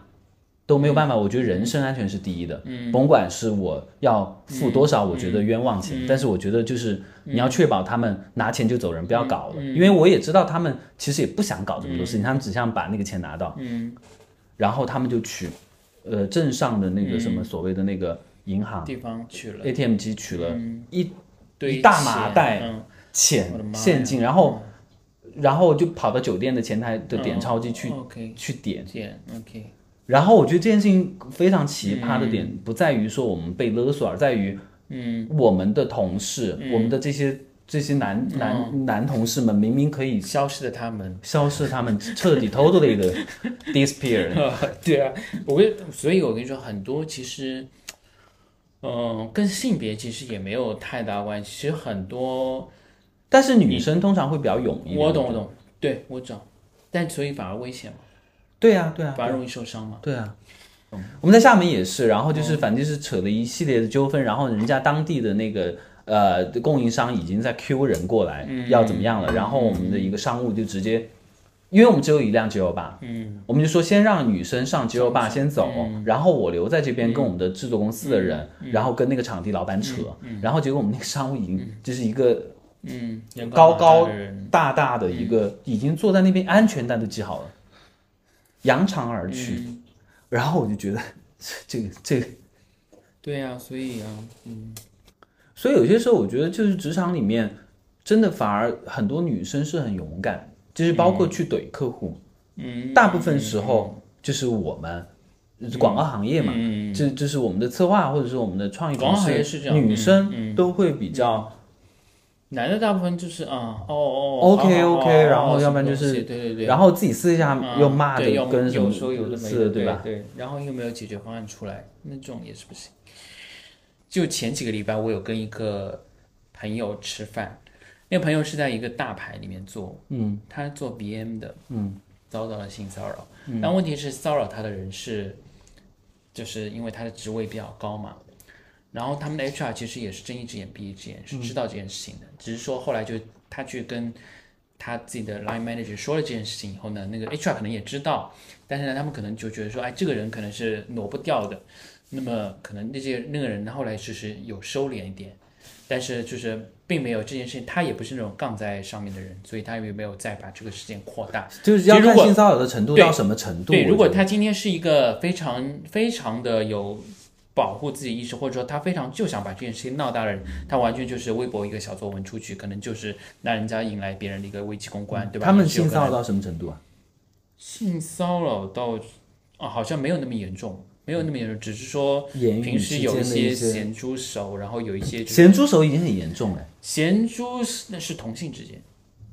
都没有办法，我觉得人身安全是第一的，嗯甭管是我要付多少，我觉得冤枉钱，但是我觉得就是你要确保他们拿钱就走人，不要搞了，因为我也知道他们其实也不想搞这么多事情，他们只想把那个钱拿到，嗯，然后他们就去，呃，镇上的那个什么所谓的那个银行地方取了，ATM 机取了一对一大麻袋嗯，钱现金，然后然后就跑到酒店的前台的点钞机去去点。点 OK，然后我觉得这件事情非常奇葩的点，不在于说我们被勒索，而在于，嗯，我们的同事，我们的这些这些男男男同事们，明明可以消失的他们。消失，他们 (laughs) 彻底 totally 的 (laughs) disappear。(laughs) 对啊，我跟所以，我跟你说，很多其实，嗯、跟性别其实也没有太大关系。其实很多，但是女生通常会比较勇一点。我懂我懂，对我懂，但所以反而危险嘛，对呀、对呀、反而容易受伤嘛。对啊。我们在厦门也是，然后就是反正就是扯了一系列的纠纷，然后人家当地的那个呃供应商已经在 Q 人过来，要怎么样了，然后我们的一个商务就直接，因为我们只有一辆 G 幺八，嗯，我们就说先让女生上 G 幺八先走，然后我留在这边跟我们的制作公司的人，然后跟那个场地老板扯，然后结果我们那个商务已经就是一个嗯，高高大大的一个，已经坐在那边安全带都系好了，扬长而去，然后我就觉得 (laughs) 这个这个，对啊，所以啊，嗯，所以有些时候我觉得就是职场里面真的反而很多女生是很勇敢，就是包括去怼客户，嗯，大部分时候就是我们。广告行业嘛，嗯这这是我们的策划或者是我们的创意广告行业是这样女嗯生都会比较男的大部分就是啊，哦哦 OK OK，好然后要不然就是对对对，然后自己私下啊又骂的对又跟什么有说有的没似的，对吧？对，然后又没有解决方案出来，那这种也是不行。就前几个礼拜，我有跟一个朋友吃饭，那个朋友是在一个大牌里面做，嗯，他做 BM 的，嗯，遭到了性骚扰，但问题是骚扰他的人是，就是因为他的职位比较高嘛。然后他们的 HR 其实也是睁一只眼闭一只眼，是知道这件事情的，只是说后来就他去跟他自己的 line manager 说了这件事情以后呢，那个 HR 可能也知道，但是呢，他们可能就觉得说，哎，这个人可能是挪不掉的，那么可能那些那个人后来就是有收敛一点，但是就是并没有这件事情，他也不是那种杠在上面的人，所以他也没有再把这个事件扩大。就是要看性骚扰的程度到什么程度。对，如果他今天是一个非常非常的有保护自己意识，或者说他非常就想把这件事情闹大的人，他完全就是微博一个小作文出去，可能就是让人家引来别人的一个危机公关，对吧？他们性骚扰到什么程度啊？性骚扰到啊，好像没有那么严重，没有那么严重，只是说平时有一些咸猪手，然后有一些咸猪手已经很严重了。咸猪是那是同性之间。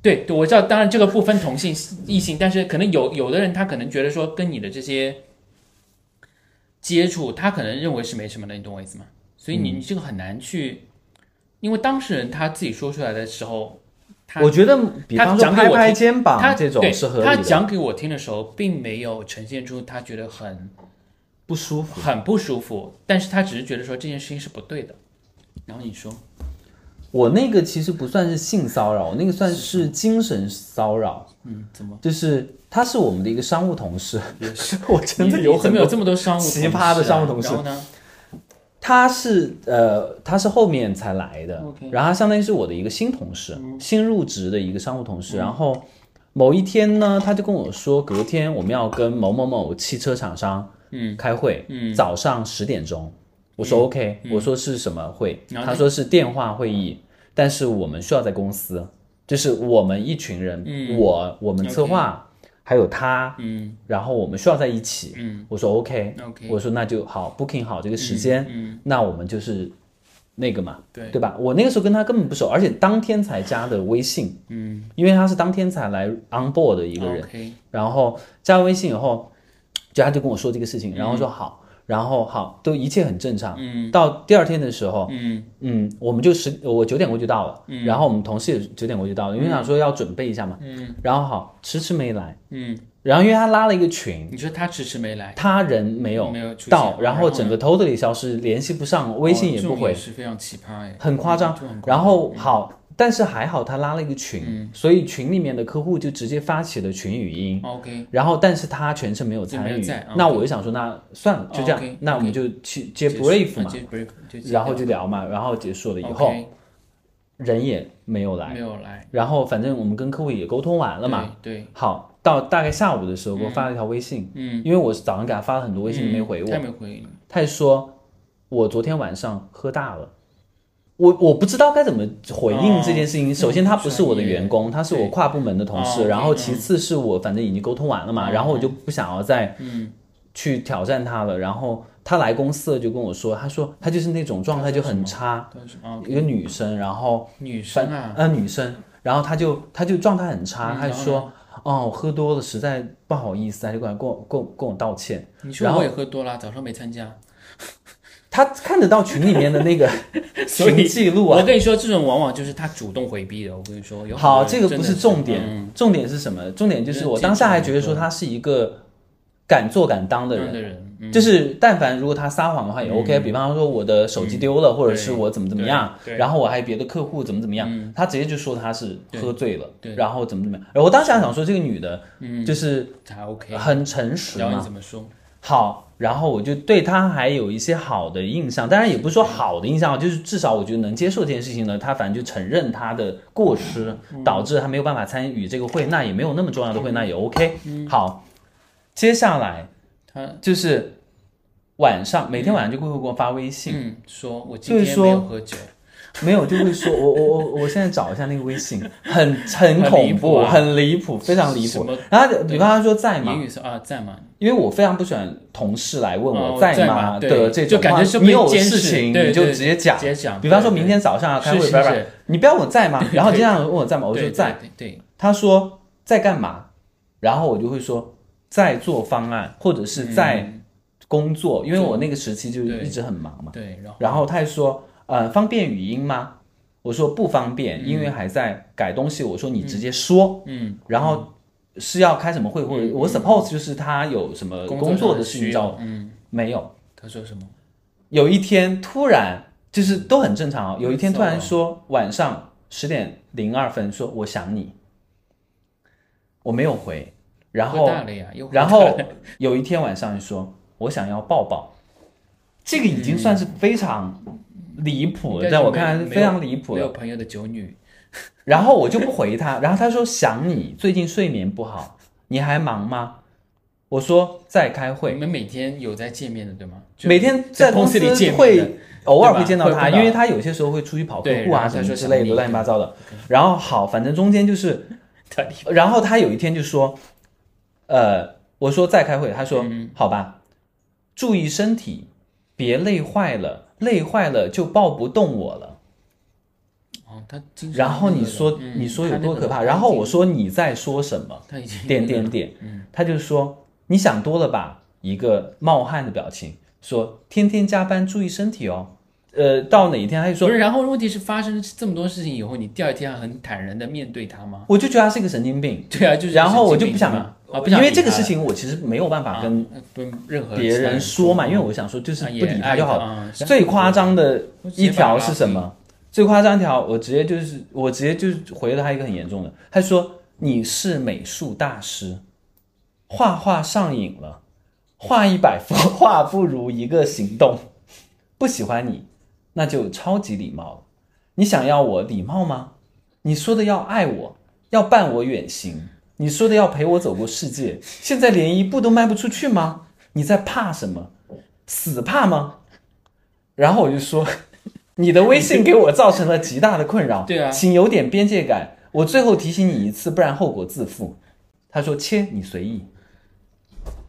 对对，我知道，当然这个不分同性异性，但是可能有有的人他可能觉得说跟你的这些接触，他可能认为是没什么的，你懂我意思吗？所以你你这个很难去，因为当事人他自己说出来的时候，他我觉得，比方说拍拍听肩膀他这种是合理的，他讲给我听的时候，并没有呈现出他觉得很不舒服。很不舒服，但是他只是觉得说这件事情是不对的。然后你说，我那个其实不算是性骚扰，我那个算是精神骚扰，嗯，怎么？就是他是我们的一个商务同事，也是。(laughs) 我真的有很多你怎么有这么多商务奇葩的啊商务同事。然后呢？他是呃，他是后面才来的。然后他相当于是我的一个新同事，新入职的一个商务同事。然后某一天呢，他就跟我说，隔天我们要跟某某某汽车厂商嗯。开会，嗯。早上十点钟。我说 OK，、我说是什么会？他说是电话会议，但是我们需要在公司，就是我们一群人，嗯我我们策划还有他，嗯然后我们需要在一起。嗯我说 OK，，OK，我说那就好，booking 好这个时间，嗯，那我们就是那个嘛，对对吧？我那个时候跟他根本不熟，而且当天才加的微信，嗯，因为他是当天才来 on board 的一个人，然后加微信以后，就他就跟我说这个事情，然后说好，然后好，都一切很正常。嗯。到第二天的时候，嗯。嗯，我们就十我九点过就到了，嗯。然后我们同事也九点过就到了，因为想说要准备一下嘛，嗯。然后好迟迟没来，嗯，然后因为他拉了一个群，你说他迟迟没来，他人没有没有到，然后整个 totally 消失，联系不上，微信也不回。是非常奇葩哎，很夸张。然后好，但是还好他拉了一个群，嗯。所以群里面的客户就直接发起了群语音。OK，然后，但是他全程没有参与。那我就想说，那算了，就这样那我们就去接 brief 嘛，啊接 brief 然后就聊嘛，然后结束了以后人也没有来。没，有来。然后反正我们跟客户也沟通完了嘛，，对，对。好，到大概下午的时候给我发了一条微信，嗯，因为我是早上给他发了很多微信，嗯。没回我。他，没回你，他就说，我昨天晚上喝大了。我我不知道该怎么回应这件事情。哦首先，他不是我的员工，他是我跨部门的同事。哦然后，其次是我反正已经沟通完了嘛，嗯然后我就不想要再嗯，去挑战他了。然后他来公司了，就跟我说，他说他就是那种状态就很差，一个女生，然后女生啊，呃女生，然后他就他就状态很差，他就说哦我喝多了，实在不好意思，他就过来跟我跟我跟我道歉。然后你说我也喝多了，早上没参加，他看得到群里面的那个 (laughs) 所以群记录啊。我，跟你说，这种往往就是他主动回避的。我跟你说，有好，这个不是重点，嗯。重点是什么？重点就是我当下还觉得说他是一个敢做敢当的人，的人，嗯。就是但凡如果他撒谎的话也 OK，、比方说我的手机丢了，或者是我怎么怎么样，然后我还有别的客户怎么怎么样，嗯。他直接就说他是喝醉了，然后怎么怎么样。然后我当时还想说这个女的，就是还 OK。很诚实然后你嘛，怎么说？好，然后我就对他还有一些好的印象，当然也不是说好的印象，就是至少我觉得能接受这件事情呢。他反正就承认他的过失，导致他没有办法参与这个会，那也没有那么重要的会，那也 OK。好，接下来他就是晚上，每天晚上就会给我发微信，嗯，说我今天没有喝酒，没有就会说，我我我我现在找一下那个微信，很很恐怖，很离谱，非常离谱。然后比方他说在吗言？语说啊在吗？因为我非常不喜欢同事来问我哦在在吗的这种就感觉你有事情你就直接讲。比方说明天早上要开会，拜拜，你不要问我在吗？然后经常问我在吗？我对对说在。对对，他说在干嘛？然后我就会说在做方案，或者是在嗯工作，因为我那个时期就一直很忙嘛。对，然后然后他还说，呃，方便语音吗？我说不方便，嗯。因为还在改东西。我说你直接说，嗯，然后是要开什么会，或者嗯我 suppose 就是他有什么工作的事情找我，嗯，没有。他说什么？有一天突然就是都很正常哦，有一天突然说晚上十点零二分说我想你，我没有回，然后然后有一天晚上说我想要抱抱，这个已经算是非常离谱在我看来是非常离谱了。没有朋友的酒女，(laughs) 然后我就不回他，然后他说想你，最近睡眠不好，你还忙吗？我说在开会你，们每天有在见面的对吗？每天在公司司里见面会偶尔会见到他，因为他有些时候会出去跑客户啊什么之类的，乱七八糟的。然后好，反正中间就是，(laughs) 然后他有一天就说，呃，我说在开会，他说、嗯好吧，注意身体，别累坏了，累坏了就抱不动我了。哦，他然后你说、嗯你说有多可怕，然后我说你在说什么？他已经点那个点点，他就说你想多了吧，一个冒汗的表情，说天天加班注意身体哦。呃，到哪一天他就说，不是，然后问题是发生这么多事情以后，你第二天还很坦然的面对他吗？我就觉得他是一个神经病，对啊，就是然后我就不想嘛啊，因为这个事情我其实没有办法跟跟任何别人说嘛，说因为我想说就是啊不理他就好了。最夸张的一条？是什么？最夸张一条，我直接就是我直接就是回了他一个很严重的，他说你是美术大师，画画上瘾了，画一百幅画不如一个行动，不喜欢你，那就超级礼貌了。你想要我礼貌吗？你说的要爱我，要伴我远行，你说的要陪我走过世界，现在连一步都迈不出去吗？你在怕什么？死怕吗？然后我就说，(laughs) 你的微信给我造成了极大的困扰，对啊请有点边界感。我最后提醒你一次，不然后果自负。他说切，你随意。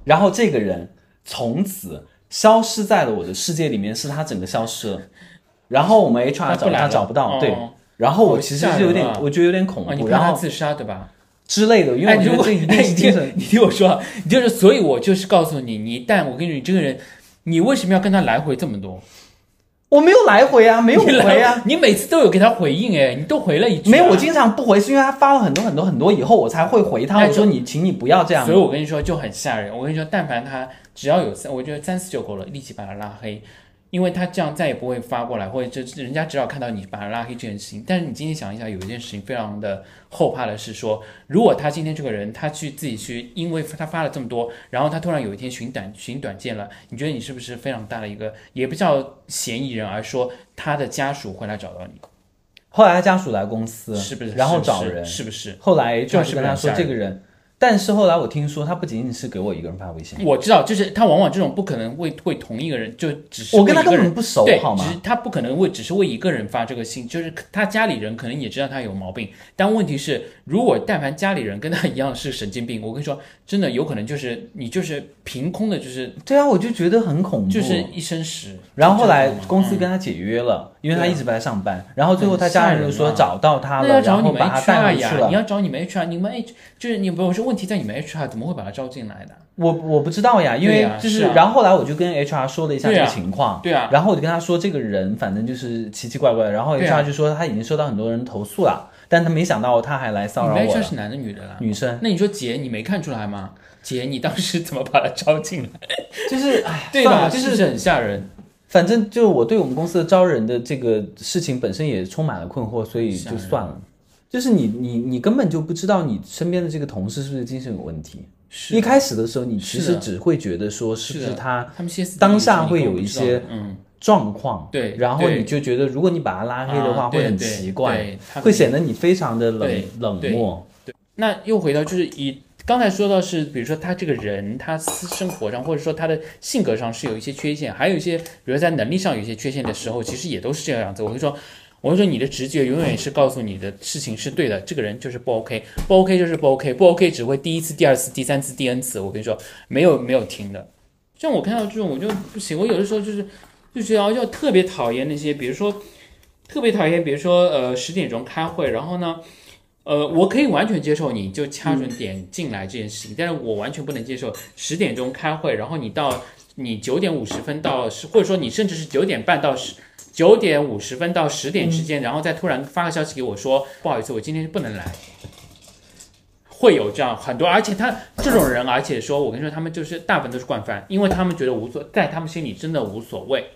然后这个人从此消失在了我的世界里面，是他整个消失了。然后我们 HR 找他找不到，哦对。然后我其实是有点我觉得有点恐怖，怕然后他自杀对吧？之类的，因为我觉得这一定哎你听是精神。你听我说啊，你就是，所以我就是告诉你，你一旦我跟你，你这个人，你为什么要跟他来回这么多？我没有来回啊，没有回啊，你每次都有给他回应，哎，你都回了一句啊、没有，我经常不回，是因为他发了很多很多很多以后，我才会回他。哎我说你，请你不要这样所以。我跟你说就很吓人。我跟你说，但凡他只要有三，我觉得三四就够了，立即把他拉黑，因为他这样再也不会发过来，或者就人家只要看到你把他拉黑这件事情。但是你今天想一下，有一件事情非常的后怕的是说，如果他今天这个人他去自己去，因为他发了这么多，然后他突然有一天寻短寻短见了，你觉得你是不是非常大的一个也不叫嫌疑人，而说他的家属会来找到你，后来他家属来公司，是不是？然后找人，是不是？后来就就是是跟他说这个人，但是后来我听说他不仅仅是给我一个人发微信，我知道，就是他往往这种不可能为为同一个人，就只是我跟他根本不熟对，好吗只？是他不可能为只是为一个人发这个信，就是他家里人可能也知道他有毛病，但问题是，如果但凡家里人跟他一样是神经病，我跟你说，真的有可能就是你就是凭空的，就是对啊，我就觉得很恐怖。就是一身屎。然后后来公司跟他解约了，因为他一直不在上班。然后最后他家人就说找到他了，找你们然后把他 HR 带回去了，你。要找你们 HR，你们 H 就是你不是问题在你们 HR 怎么会把他招进来的？我我不知道呀，因为就是，然后后来我就跟 HR 说了一下这个情况，对啊，然后我就跟他说这个人反正就是奇奇怪怪的，然后 HR 就说他已经收到很多人投诉了，但他没想到他还来骚扰我 HR，是男的女的啦？女生那你说姐，你没看出来吗？姐，你当时怎么把他招进来？就是哎，(laughs) 对吧？就是很吓人。反正就我对我们公司的招人的这个事情本身也充满了困惑，所以就算了。就是你你你根本就不知道你身边的这个同事是不是精神有问题。是一开始的时候，你其实只会觉得说是不是他当下会有一些状况，对然后你就觉得如果你把他拉黑的话啊会很奇怪，会显得你非常的冷冷漠。对。那又回到就是以刚才说到是，比如说他这个人，他私生活上或者说他的性格上是有一些缺陷，还有一些，比如说在能力上有一些缺陷的时候，其实也都是这个样子。我会说，我会说你的直觉永远是告诉你的事情是对的，这个人就是不 OK，不 OK 就是不 OK，不 OK 只会第一次、第二次、第三次、第 N 次。我跟你说，没有没有停的。像我看到这种我就不行，我有的时候就是就觉得就特别讨厌那些，比如说特别讨厌，比如说呃十点钟开会，然后呢。呃，我可以完全接受你就掐准点进来这件事情，但是我完全不能接受十点钟开会，然后你到你九点五十分到十，或者说你甚至是九点半到十。九点五十分到十点之间，然后再突然发个消息给我说，不好意思，我今天不能来。会有这样很多，而且他这种人，而且说我跟你说，他们就是大部分都是惯犯，因为他们觉得无所，在他们心里真的无所谓，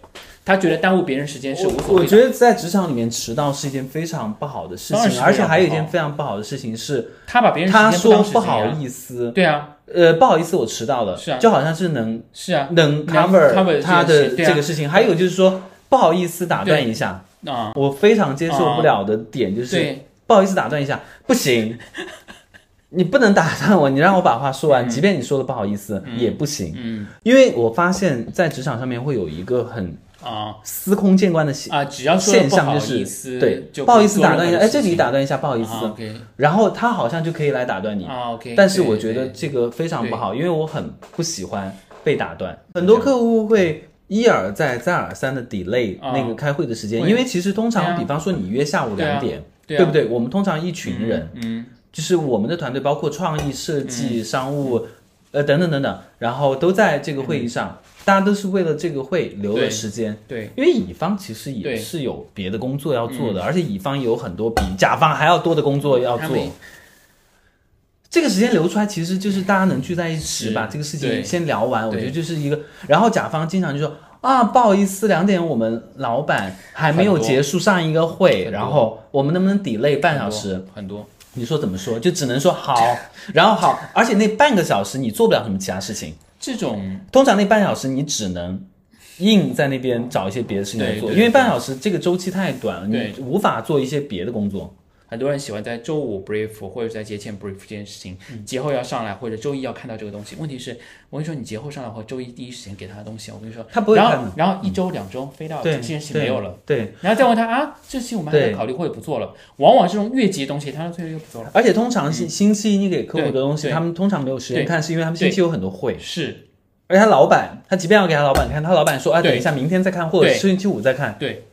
他觉得耽误别人时间是无所我谓我。觉得在职场里面迟到是一件非常不好的事情，而且还有一件非常不好的事情是，他把别人时他说不好意思，对啊，呃，不好意思，我迟到了，是啊。就好像是能是啊，能能 cover cover 他的这个事情。还有就是说，不好意思打断一下，啊、我非常接受不了的点就是对，不好意思打断一下，不行，你不能打断我，你让我把话说完，即便你说的不好意思、也不行，嗯。因为我发现，在职场上面会有一个很啊。司空见惯的现啊，只要说现不好象就是意思，对，就不好意思打断一下，哎，这里打断一下，不好意思，啊，OK。然后他好像就可以来打断你，啊，OK，但是我觉得这个非常不好，因为我很不喜欢被打断。很多客户会一而再、再而三的 delay 啊那个开会的时间，因为其实通常，比方说你约下午两点，对啊不对？我们通常一群人，嗯就是我们的团队包括创意、设计、商务，呃等等等等，然后都在这个会议上，大家都是为了这个会留了时间。对因为乙方其实也是有别的工作要做的，而且乙方有很多比甲方还要多的工作要做。这个时间留出来，其实就是大家能聚在一起，把这个事情先聊完。我觉得就是一个，然后甲方经常就说啊，不好意思，两点我们老板还没有结束上一个会，然后我们能不能 delay 半小时？很多，你说怎么说？就只能说好，(laughs) 然后好，而且那半个小时你做不了什么其他事情。这种通常那半小时你只能硬在那边找一些别的事情来做，因为半小时这个周期太短了，你无法做一些别的工作。很多人喜欢在周五 brief 或者在节前 brief 这件事情，节后要上来或者周一要看到这个东西。问题是，我跟你说，你节后上来或周一第一时间给他的东西，我跟你说，他不会然看的，后然后一周两周飞到对，这件事情没有了，。对，然后再问他啊，这期我们还在考虑或者不做了。往往这种越级的东西，他最后又不做了。而且通常星星期一你给客户的东西，他们通常没有时间看，是因为他们星期有很多会。是，而且他老板，他即便要给他老板看，他老板说啊，等一下明天再看，或者是星期五再看，对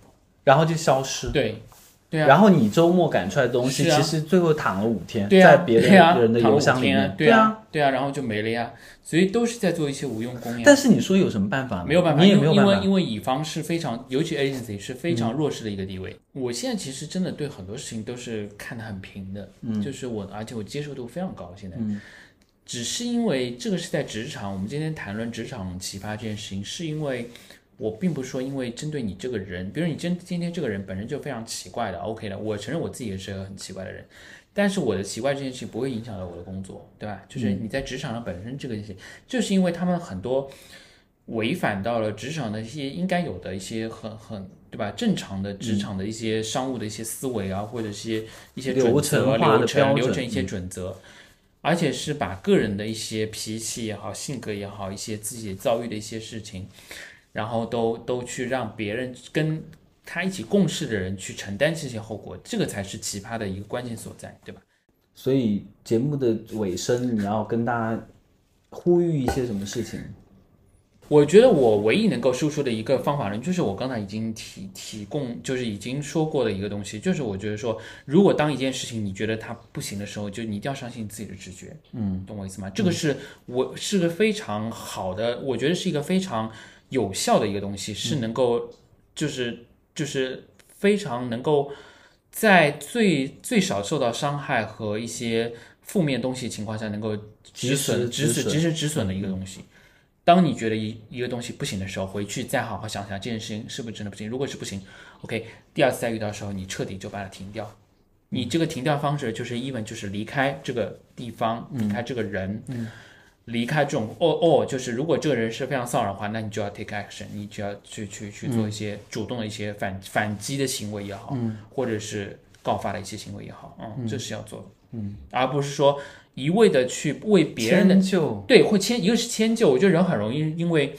然后就消失。对对啊，然后你周末赶出来的东西，是啊其实最后躺了五天，对啊，在别的人的邮箱里面。对啊，啊，对啊，然后就没了呀。所以都是在做一些无用功呀。但是你说有什么办法？没有办法，你也因为因为没有办法。因为乙方是非常，尤其 agency 是非常弱势的一个地位。我现在其实真的对很多事情都是看得很平的，嗯，就是我，而且我接受度非常高。现在，嗯，只是因为这个是在职场，我们今天谈论职场奇葩这件事情，是因为我并不是说因为针对你这个人，比如你今今天这个人本身就非常奇怪的，OK 的，我承认我自己也是个很奇怪的人。但是我的奇怪这件事情不会影响到我的工作，对吧？就是你在职场上本身这个事情，就是因为他们很多违反到了职场的一些应该有的一些很很对吧？正常的职场的一些商务的一些思维啊，或者一些一些准流则、程流程、流程一些准则，而且是把个人的一些脾气也好、性格也好、一些自己遭遇的一些事情，然后都都去让别人跟他一起共事的人去承担这些后果，这个才是奇葩的一个关键所在，对吧？所以节目的尾声，你要跟大家呼吁一些什么事情？我觉得我唯一能够输出的一个方法论，就是我刚才已经提提供，就是已经说过的一个东西，就是我觉得说，如果当一件事情你觉得它不行的时候，就你一定要相信自己的直觉，嗯，懂我意思吗？这个是我是个非常好的，我觉得是一个非常有效的一个东西，是能够就是就是非常能够在最最少受到伤害和一些负面东西情况下，能够止损、止损、及时止损的一个东西。当你觉得一一个东西不行的时候，回去再好好想想这件事情是不是真的不行。如果是不行，OK，第二次再遇到的时候，你彻底就把它停掉。你这个停掉方式就是 even 就是离开这个地方，离开这个人，离开这种哦哦，就是如果这个人是非常骚扰的话，那你就要 take action，你就要去去去做一些主动的一些反反击的行为也好，或者是告发的一些行为也好，嗯，这是要做的，嗯，而不是说一味的去为别人的迁就，对，会迁，一个是迁就，我觉得人很容易因为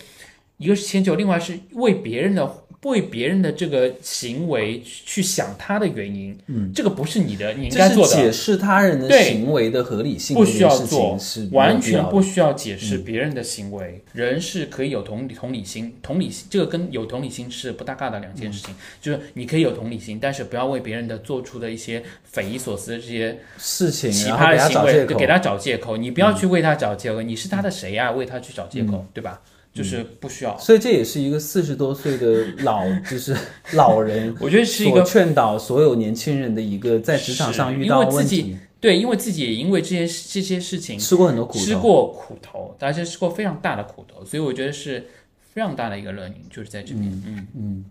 一个是迁就，另外是为别人的为别人的这个行为去想他的原因，嗯，这个不是你的你应该做的，解释他人的行为的合理性，不需要做完全不需要解释别人的行为。人是可以有同理同理心，同理心这个跟有同理心是不搭嘎的两件事情。就是你可以有同理心，但是不要为别人的做出的一些匪夷所思的这些事情，奇葩的行为，就给他找借口。你不要去为他找借口，你是他的谁呀、为他去找借口，对吧？就是不需要。所以这也是一个四十多岁的老，(laughs) 就是老人我觉得是一个劝导所有年轻人的一个在职场上遇到问因为自己题，对，因为自己也因为这些这些事情吃过很多苦头。吃过苦头，而且吃过非常大的苦头，所以我觉得是非常大的一个 learning，就是在这边。嗯嗯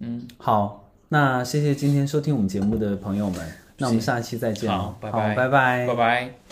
嗯好，那谢谢今天收听我们节目的朋友们，那我们下期再见了。好拜拜拜拜拜拜。